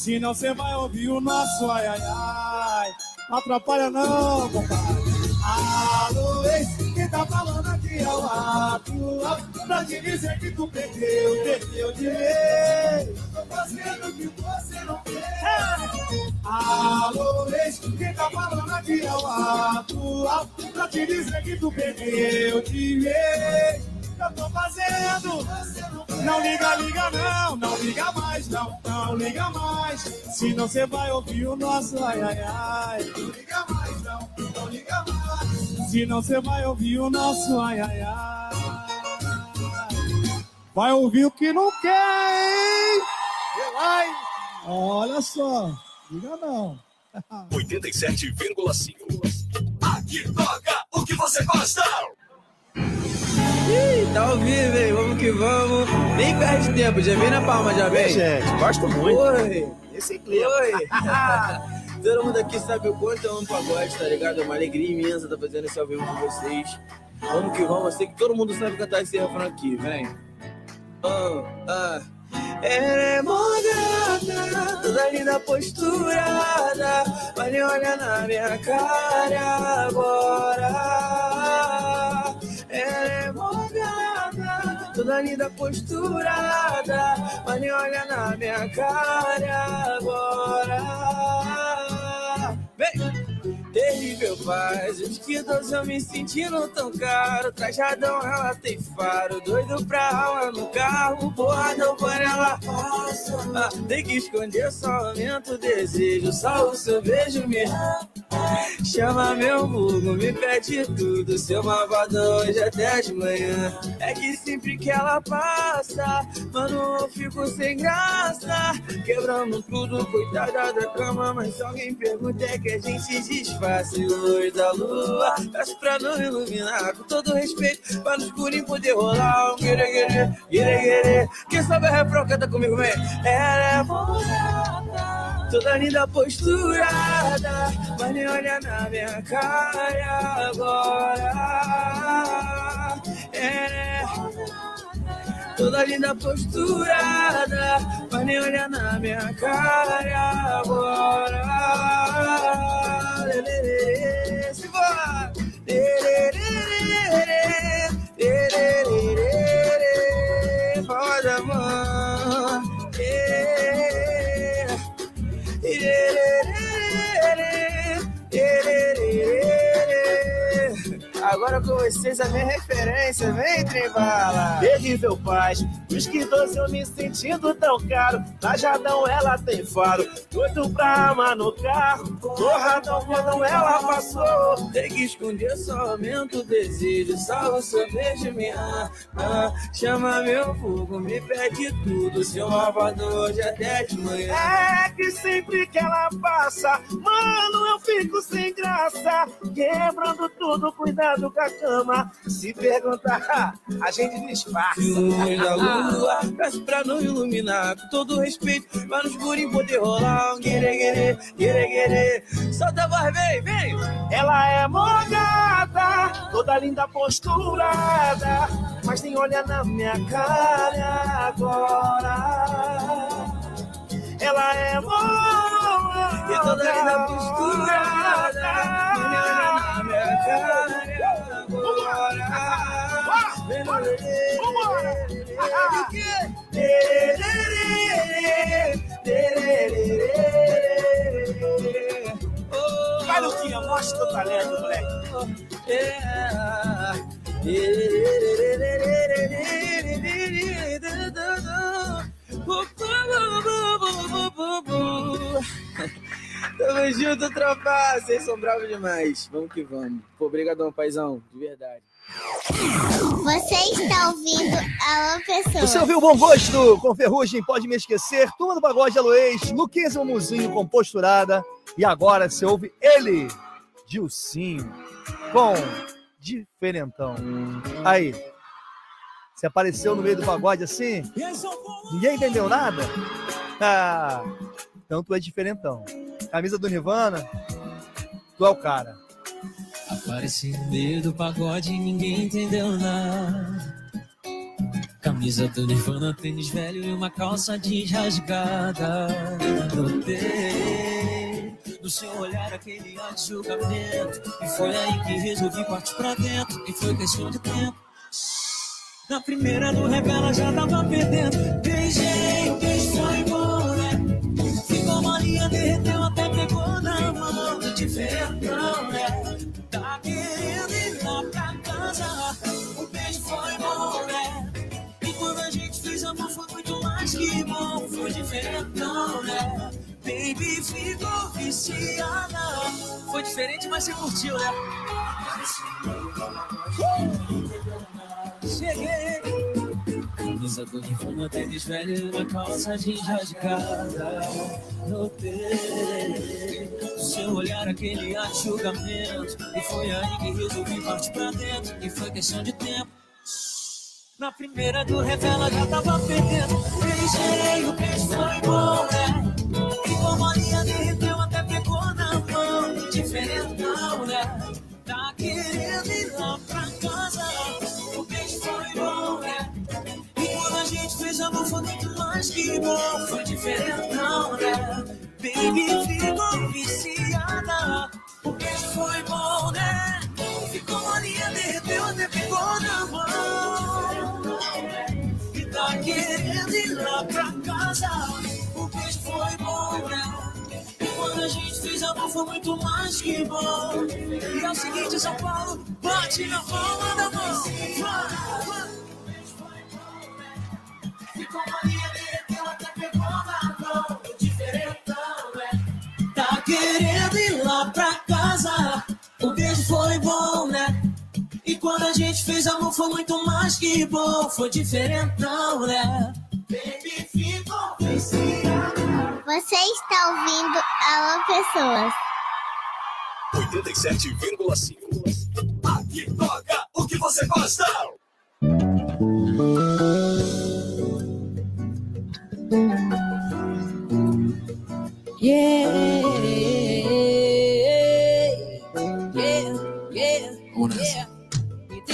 Senão você vai ouvir o nosso ai ai ai. Atrapalha não, compadre. Alô, ex, quem tá falando aqui é o atual. Pra te dizer que tu perdeu, perdeu de vez. Tô fazendo que você não fez. Alô, ex, quem tá falando aqui é o atual. Pra te dizer que tu perdeu de vez. Eu tô fazendo. Não liga, liga não, não liga mais, não, não liga mais. Senão você vai ouvir o nosso ai ai ai. Não liga mais, não, não liga mais. Senão você vai ouvir o nosso ai ai ai. Vai ouvir o que não quer, hein? Olha só, liga não. 87,5. Aqui toca o que você gosta. Ih, tá ao vivo, hein? Vamos que vamos. Nem perde tempo, já vem na palma, já vem. gente, gosto muito. Oi. Esse clima. Oi. Todo mundo aqui sabe o quanto eu amo pagode, tá ligado? É uma alegria imensa estar fazendo esse ao vivo com vocês. Vamos que vamos. Eu sei que todo mundo sabe cantar esse refrão aqui, vem. Ah, ah. Ela é moderna, toda linda posturada. Mas nem olha na minha cara agora. Ela é moderna, toda linda posturada. Mas nem olha na minha cara agora. Vem! Terrível paz, os que dois eu me sentindo tão caro. Trajadão, ela tem faro. Doido pra aula no carro, porradão por ela. Ah, tem que esconder, só aumenta o desejo. Só o seu beijo me chama meu vulgo, me pede tudo. Seu malvado hoje até de manhã. É que sempre que ela passa, mano, eu fico sem graça. Quebramos tudo, coitada da cama. Mas se alguém pergunta, é que a gente disfarça. E luz da lua, peço pra não iluminar. Com todo respeito, pra no escurinho poder rolar. Um guere, guere, guere, guere. Quem sabe a refrão, canta comigo, vem. Ela é morada, toda linda posturada. Mas nem olha na minha cara agora. Ela é toda linda posturada, mas nem olha na minha cara agora. For the moon, yeah. yeah. Agora com vocês a minha referência, vem trembala. Terrível paz, os que doce eu me sentindo tão caro. Trajadão ela tem faro, doido pra amar no carro. Torradão quando ela passou. Tem que esconder, só aumenta o desejo. Só o seu beijo me ama. Chama meu fogo, me pede tudo. Seu malvado hoje até de manhã. É que sempre que ela passa, mano, eu fico sem graça. Quebrando tudo, cuidado com a cama. Se perguntar, a gente disfarça. Luz da lua, peço pra não iluminar. Com todo respeito, pra no escurinho poder rolar. Um guere, guere, guere. Solta a voz, vem, vem. Ela é molhada, toda linda posturada, mas nem olha na minha cara agora. Ela é molhada, E toda linda posturada, mas nem olha na minha cara Vem no lelê, Vai, Luquinha, mostra teu talento, moleque. Tamo junto, tropa. Vocês são bravos demais. Vamos que vamos. Pô, obrigadão, paizão. De verdade. Você está ouvindo Alô Pessoa. Você ouviu o Bom Gosto com Ferrugem, Pode Me Esquecer, Turma do Pagode Aloês, Luquinhas Mamuzinho com Posturada. E agora você ouve ele, Dilcinho, com Diferentão. Aí, você apareceu no meio do pagode assim? Ninguém entendeu nada? Ah, então tu é diferentão. Camisa do Nirvana, tu é o cara. Apareci no meio do pagode e ninguém entendeu nada. Camisa do Nirvana, tênis velho e uma calça jeans rasgada. Notei no seu olhar aquele ar de julgamento. E foi aí que resolvi partir pra dentro. E foi questão de tempo. Na primeira do revela já tava perdendo. Beijei, beijo foi bom, né? Ficou molinha, derreteu, até pegou na mão. Diferentão, né? Baby ficou viciada. Foi diferente, mas você curtiu, né? Cheguei. Camisa do Nirvana, tênis velho uma calça jeans rasgada. Notei no seu olhar aquele ar de julgamento. E foi aí que resolvi partir pra dentro. E foi questão de tempo. Na primeira do revela já tava perdendo. Beijei, o beijo foi bom, né? E como a linha derreteu, até pegou na mão. Diferentão, né? Tá querendo ir lá pra casa. O beijo foi bom, né? E quando a gente fez amor foi muito mais que bom. Foi diferentão, né? Baby ficou viciada. O beijo foi bom, né? Ficou molinha, derreteu, até pegou na mão. E tá querendo ir lá pra casa. E quando a gente fez amor foi muito mais que bom. E é o seguinte, São Paulo, bate na palma da mão. Vai, vai. Ficou mania, derreteu, até pegou na mão. Diferentão, né? Tá querendo ir lá pra casa. O beijo foi bom, né? E quando a gente fez amor foi muito mais que bom. Foi diferentão, né? Você está ouvindo Alô Pessoas. 87,5. Aqui toca o que você gosta. Yeah, yeah, yeah, yeah.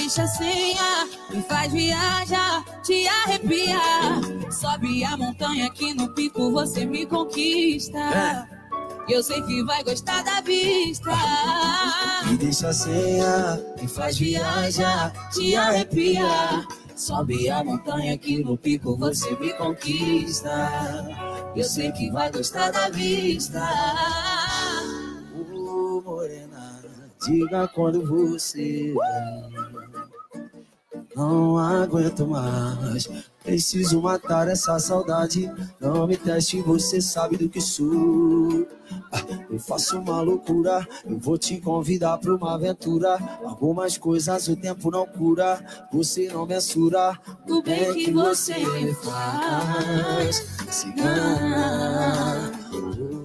Me deixa senha, me faz viajar, te arrepiar. Sobe a montanha aqui no pico, você me conquista. Eu sei que vai gostar da vista. Me deixa senha, me faz viajar, te arrepiar. Sobe a montanha aqui no pico, você me conquista. Eu sei que vai gostar da vista. Ô, morena, diga quando você vem. Não aguento mais, preciso matar essa saudade. Não me teste, você sabe do que sou. Ah, Eu faço uma loucura, eu vou te convidar pra uma aventura. Algumas coisas o tempo não cura, você não mensura O bem que você me faz. Cigana,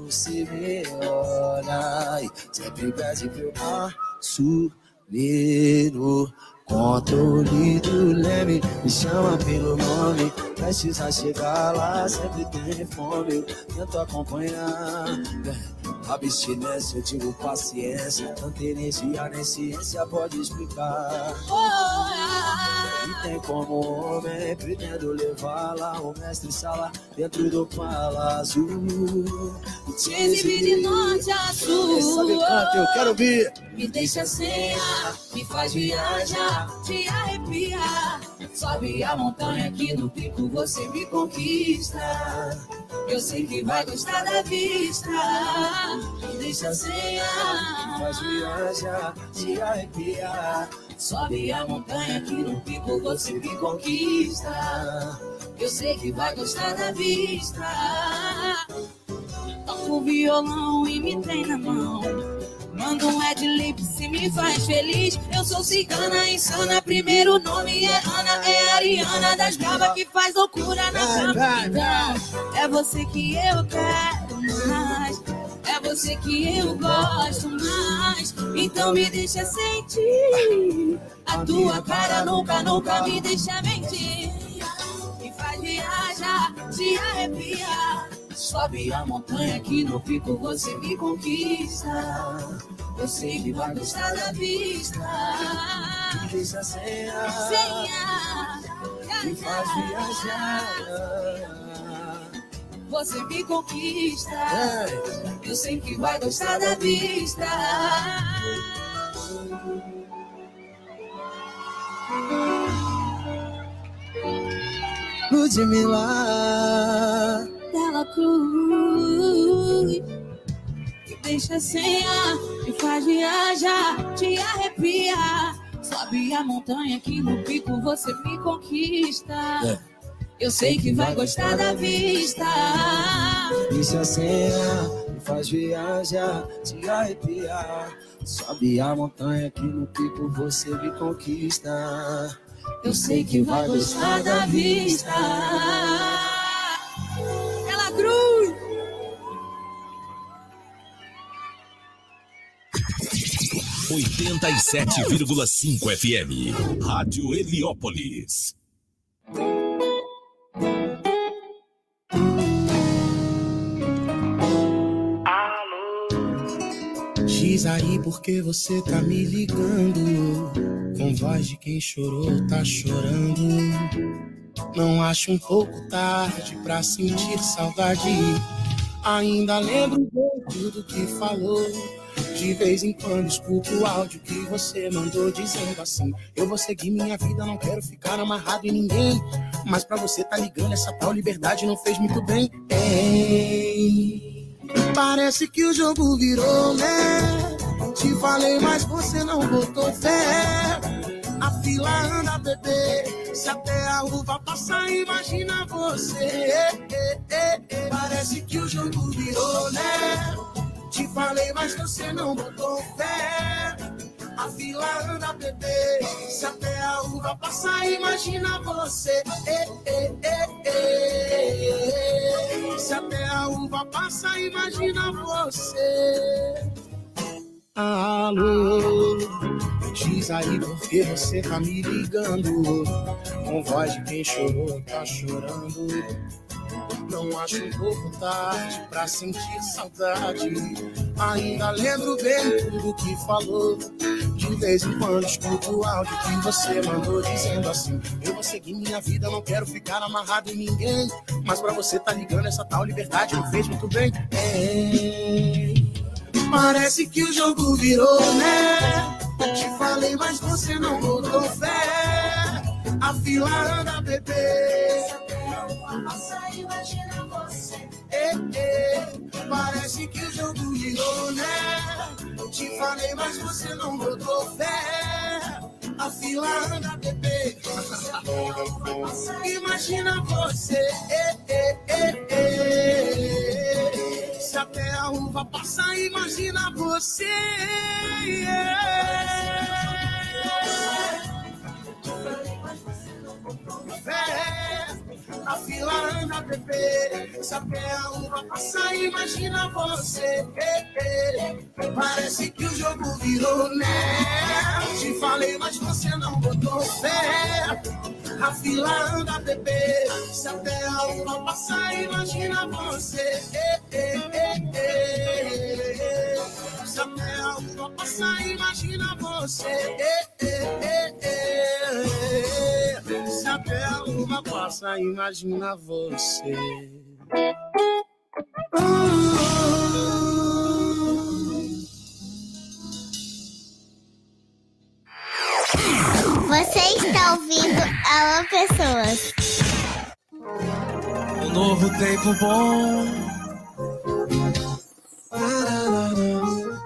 você me olha e sempre pede pra eu assumir controle leme. Me chama pelo nome, precisa chegar lá, sempre tem fome. Eu tento acompanhar. Abstinência, eu digo paciência. Tanta energia nem ciência pode explicar. E tem como homem, pretendo levar lá o mestre sala dentro do palácio. Te exibir de norte a sul. Sabe eu quero ouvir. Me deixa senha, me faz viajar, te arrepiar. Sobe a montanha aqui no pico, você me conquista. Eu sei que vai gostar da vista. Me deixa senha, Me faz viajar, te arrepiar. Sobe a montanha aqui no pico, você me conquista. Eu sei que vai gostar da vista. Toco o violão e me tem na mão. Manda um Ed Lip se me faz feliz. Eu sou cigana insana, primeiro nome é Ana, é Ariana das bravas que faz loucura na cama. Então, é você que eu quero mais. É você que eu gosto mais. Então me deixa sentir. A tua cara nunca, nunca me deixa mentir. Me faz viajar, te arrepiar. Sobe a montanha aqui no pico, você me conquista. Eu sei que vai gostar da vista. Me deixa senha, Senha, me faz viajar. Você me conquista. Eu sei que vai gostar da vista. Ludmilla, Dela Cruz. Me deixa senha, me faz viajar, te arrepiar. Sobe a montanha aqui no pico, você me conquista. Eu sei que vai gostar da vista. Deixa senha, me faz viajar, te arrepiar. Sobe a montanha aqui no pico, você me conquista. Eu sei que vai gostar da vista. Ela cruz. Oitenta e sete vírgula cinco FM. Rádio Heliópolis. Diz aí porque você tá me ligando. Com voz de quem chorou, tá chorando. Não acho um pouco tarde pra sentir saudade. Ainda lembro bem tudo que falou. De vez em quando escuto o áudio que você mandou dizendo assim: Eu vou seguir minha vida, não quero ficar amarrado em ninguém. Mas pra você tá ligando, essa tal liberdade não fez muito bem. Ei, Parece que o jogo virou, né? Te falei, mas você não botou fé. A fila anda, bebê. Se até a uva passar, imagina você. Parece que o jogo virou, né? Te falei, mas você não botou fé. A fila anda, bebê. Se até a uva passar, imagina você. Se até a uva passar, imagina você. Alô, diz aí porque você tá me ligando. Com voz de quem chorou, tá chorando. Não acho um pouco tarde pra sentir saudade. Ainda lembro bem tudo que falou. De vez em quando escuto o áudio que você mandou dizendo assim: Eu vou seguir minha vida, não quero ficar amarrado em ninguém. Mas pra você tá ligando, essa tal liberdade não fez muito bem. É. Parece que o jogo virou, né? Te falei, mas você não botou fé. A fila anda, bebê. Imagina você. É, é. Parece que o jogo virou, né? Te falei, mas você não botou fé. A fila anda, bebê. Imagina você. É, é, é, é. Se até a uva passar, imagina você. É. A fila anda, bebê. Se até a uva passar, imagina você. Parece que o jogo virou, né? Te falei, mas você não botou fé. A fila anda, bebê. Se até a uva passar, imagina você. Se até a uva passar, imagina você. Se até a uva passa, imagina você. Você está ouvindo Alô Pessoas. Um novo tempo bom.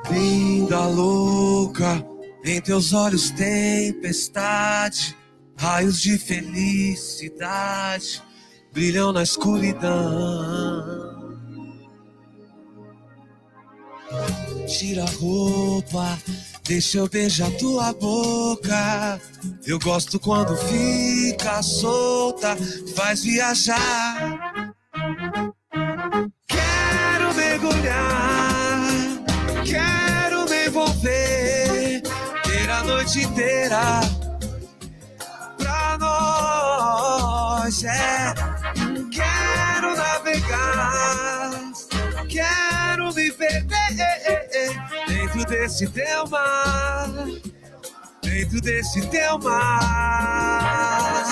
Linda louca, em teus olhos tempestade, raios de felicidade brilham na escuridão. Tira a roupa, deixa eu beijar tua boca. Eu gosto quando fica solta, faz viajar. Quero mergulhar, quero me envolver, ter a noite inteira desse teu mar, dentro desse teu mar.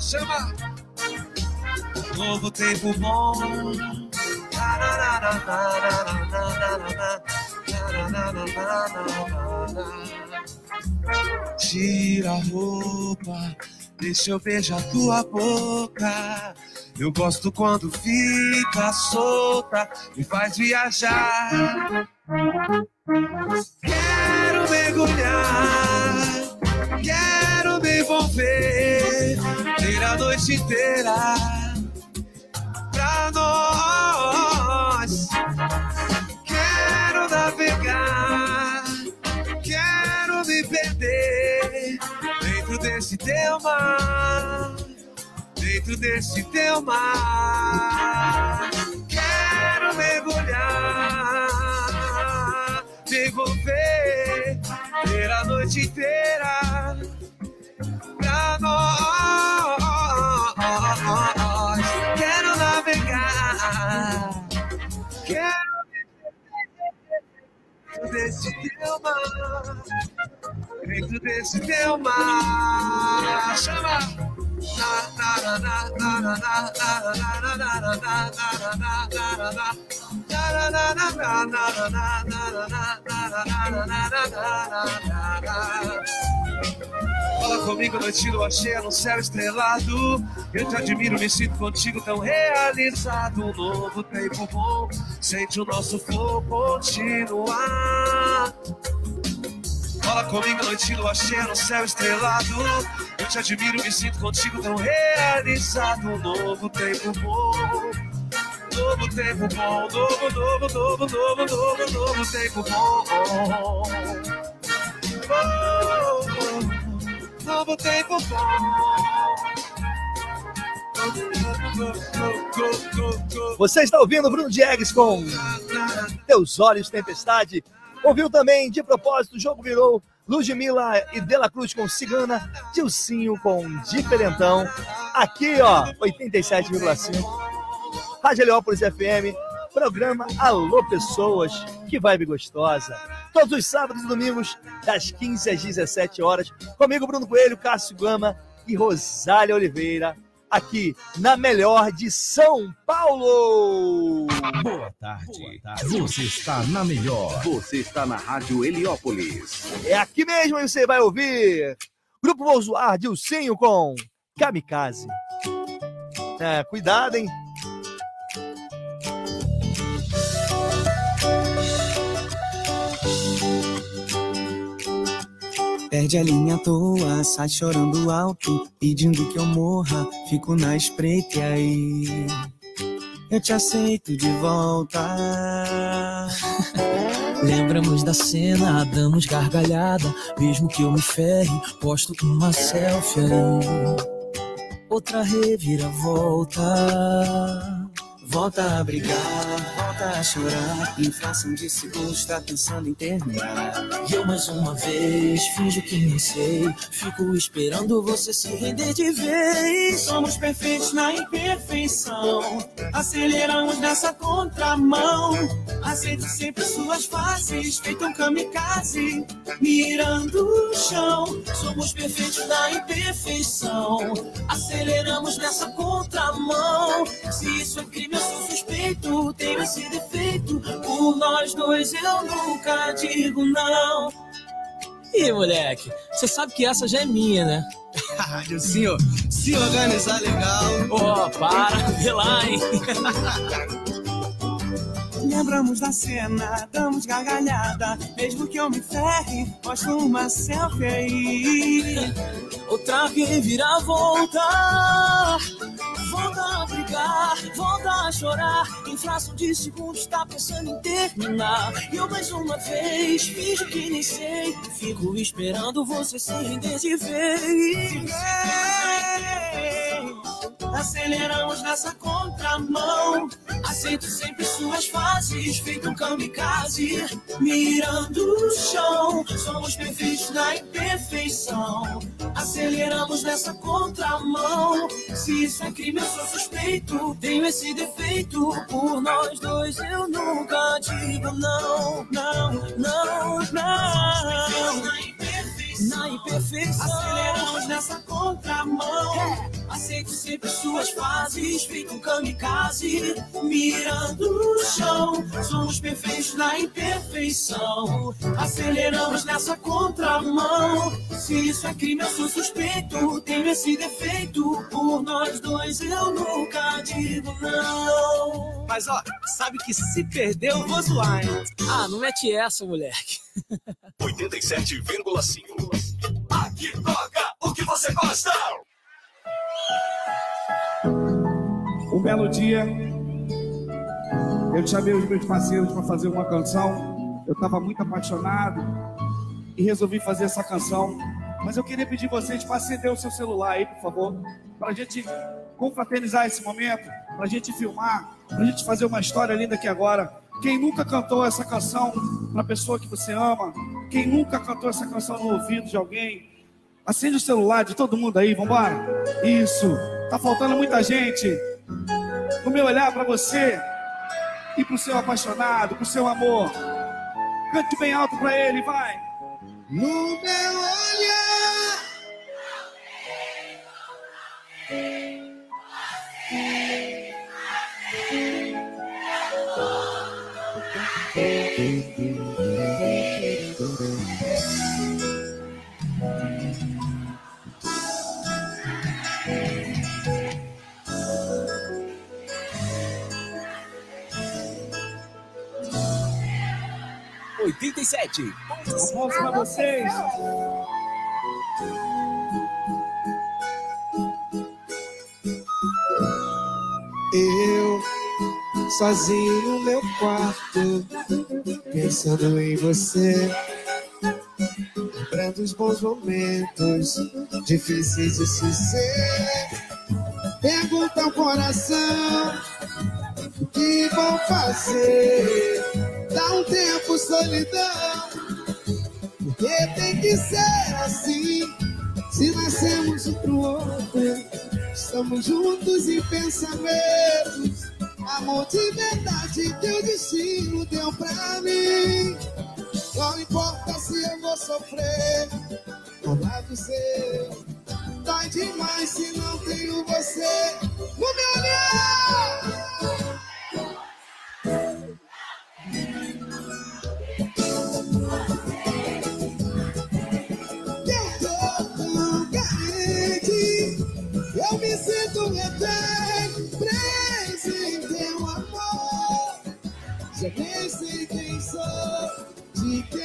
Chama! Novo tempo bom. Tira a roupa, deixa eu beijar tua boca. Eu gosto quando fica solta e faz viajar. Quero mergulhar, quero me envolver, ter a noite inteira pra nós. Desse teu mar, dentro desse teu mar. Quero mergulhar, me envolver, ter a noite inteira pra nós. Quero navegar, quero desse teu mar, dentro desse teu mar. Chama! Fala comigo, noite lua cheia no céu estrelado. Eu te admiro, me sinto contigo tão realizado. Um novo tempo bom, sente o nosso flow continuar. Fala comigo, noite lua cheia no céu estrelado. Eu te admiro, me sinto contigo tão realizado. Um novo tempo bom. Novo tempo bom, novo, novo, novo, novo, novo, novo tempo bom. Oh, novo tempo. Você está ouvindo Bruno Diegues com Teus Olhos Tempestade. Ouviu também, de propósito, o jogo virou Ludmilla e Dela Cruz com Cigana, Dilcinho com Diferentão. Aqui, ó, 87,5. Rádio Heliópolis FM, programa Alô Pessoas, que vibe gostosa. Todos os sábados e domingos, das 15 às 17 horas, comigo, Bruno Coelho, Cássio Gama e Rosália Oliveira, aqui na melhor de São Paulo. Boa tarde. Boa tarde. Você está na melhor. Você está na Rádio Heliópolis. É aqui mesmo e você vai ouvir Grupo Vou Zoar, Dilcinho com Kamikaze. É, cuidado, hein? Perde a linha à toa, sai chorando alto, pedindo que eu morra, fico na espreita e aí. Eu te aceito de volta. Lembramos da cena, damos gargalhada, mesmo que eu me ferre, posto uma selfie aí. Outra reviravolta. Volta a brigar, volta a chorar. Inflação de segundos, tá pensando em terminar. E eu mais uma vez finjo que nem sei. Fico esperando você se render de vez. Somos perfeitos na imperfeição. Aceleramos nessa contramão. Aceito sempre suas faces, feito um kamikaze. Mirando o chão. Somos perfeitos na imperfeição. Aceleramos nessa contramão. Se isso é crime, eu sou suspeito, tenho esse defeito. Por nós dois eu nunca digo não. Ih, moleque, você sabe que essa já é minha, né? Dilcinho, se organizar legal. Ó, para, vê lá, hein? Lembramos da cena, damos gargalhada. Mesmo que eu me ferre, posto uma selfie. Outra reviravolta. Volta a brigar, volta a chorar. Em fração de segundos, tá pensando em terminar. E eu mais uma vez, finjo que nem sei. Fico esperando você se render de vez. Aceleramos nessa contramão. Aceito sempre suas faces, feito um kamikaze. Mirando o chão, somos perfeitos na imperfeição. Aceleramos nessa contramão. Se isso é crime, eu sou suspeito. Tenho esse defeito. Por nós dois, eu nunca digo não, não, não, não. Na imperfeição, aceleramos nessa contramão. Aceito sempre suas fases, feito um kamikaze. Mirando o chão, somos perfeitos na imperfeição. Aceleramos nessa contramão. Se isso é crime, eu sou suspeito. Tenho esse defeito. Por nós dois, eu nunca digo não. Mas ó, sabe que se perder, eu vou zoar, hein? Ah, não mete essa, moleque. 87,5. Aqui toca o que você gosta. Um belo dia, eu chamei os meus parceiros para fazer uma canção. Eu estava muito apaixonado e resolvi fazer essa canção. Mas eu queria pedir vocês para acender o seu celular aí, por favor, para a gente confraternizar esse momento, para a gente filmar, para a gente fazer uma história linda aqui agora. Quem nunca cantou essa canção para a pessoa que você ama? Quem nunca cantou essa canção no ouvido de alguém? Acende o celular de todo mundo aí, vambora. Isso. Tá faltando muita gente. No meu olhar para você e pro seu apaixonado, pro seu amor. Cante bem alto para ele, vai. No meu olhar, Oitenta e sete. Aplausos pra vocês. Eu, sozinho no meu quarto, pensando em você. Lembrando os bons momentos, difíceis de se ser. Pergunta ao coração, o que vão fazer? Dá um tempo, solidão, porque tem que ser assim. Se nascemos um pro outro, estamos juntos em pensamentos. Amor de verdade que o destino deu pra mim. Não importa se eu vou sofrer, ao lado seu. Dói demais se não tenho você no meu olhar. Eu me eterno, preso em teu amor. Já nem sei quem sou, te quero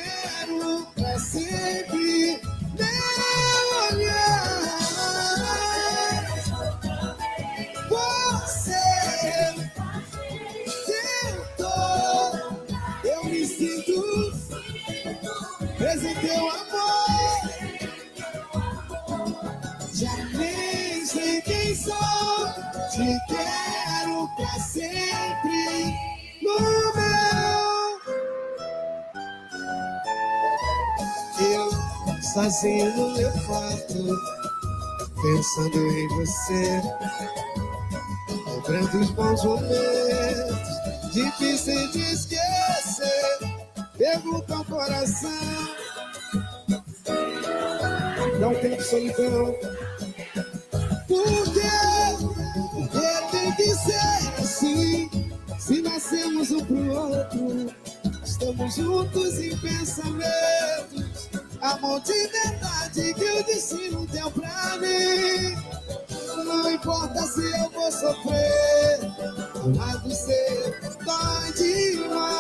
sozinho no meu quarto, pensando em você, lembrando os bons momentos, difícil de esquecer. Pergunta ao coração, não tem solidão. Por quê? Porque tem que ser assim. Se nascemos um pro outro, estamos juntos em pensamentos. Amor de verdade que o destino deu pra mim. Não importa se eu vou sofrer, ao lado seu dói demais.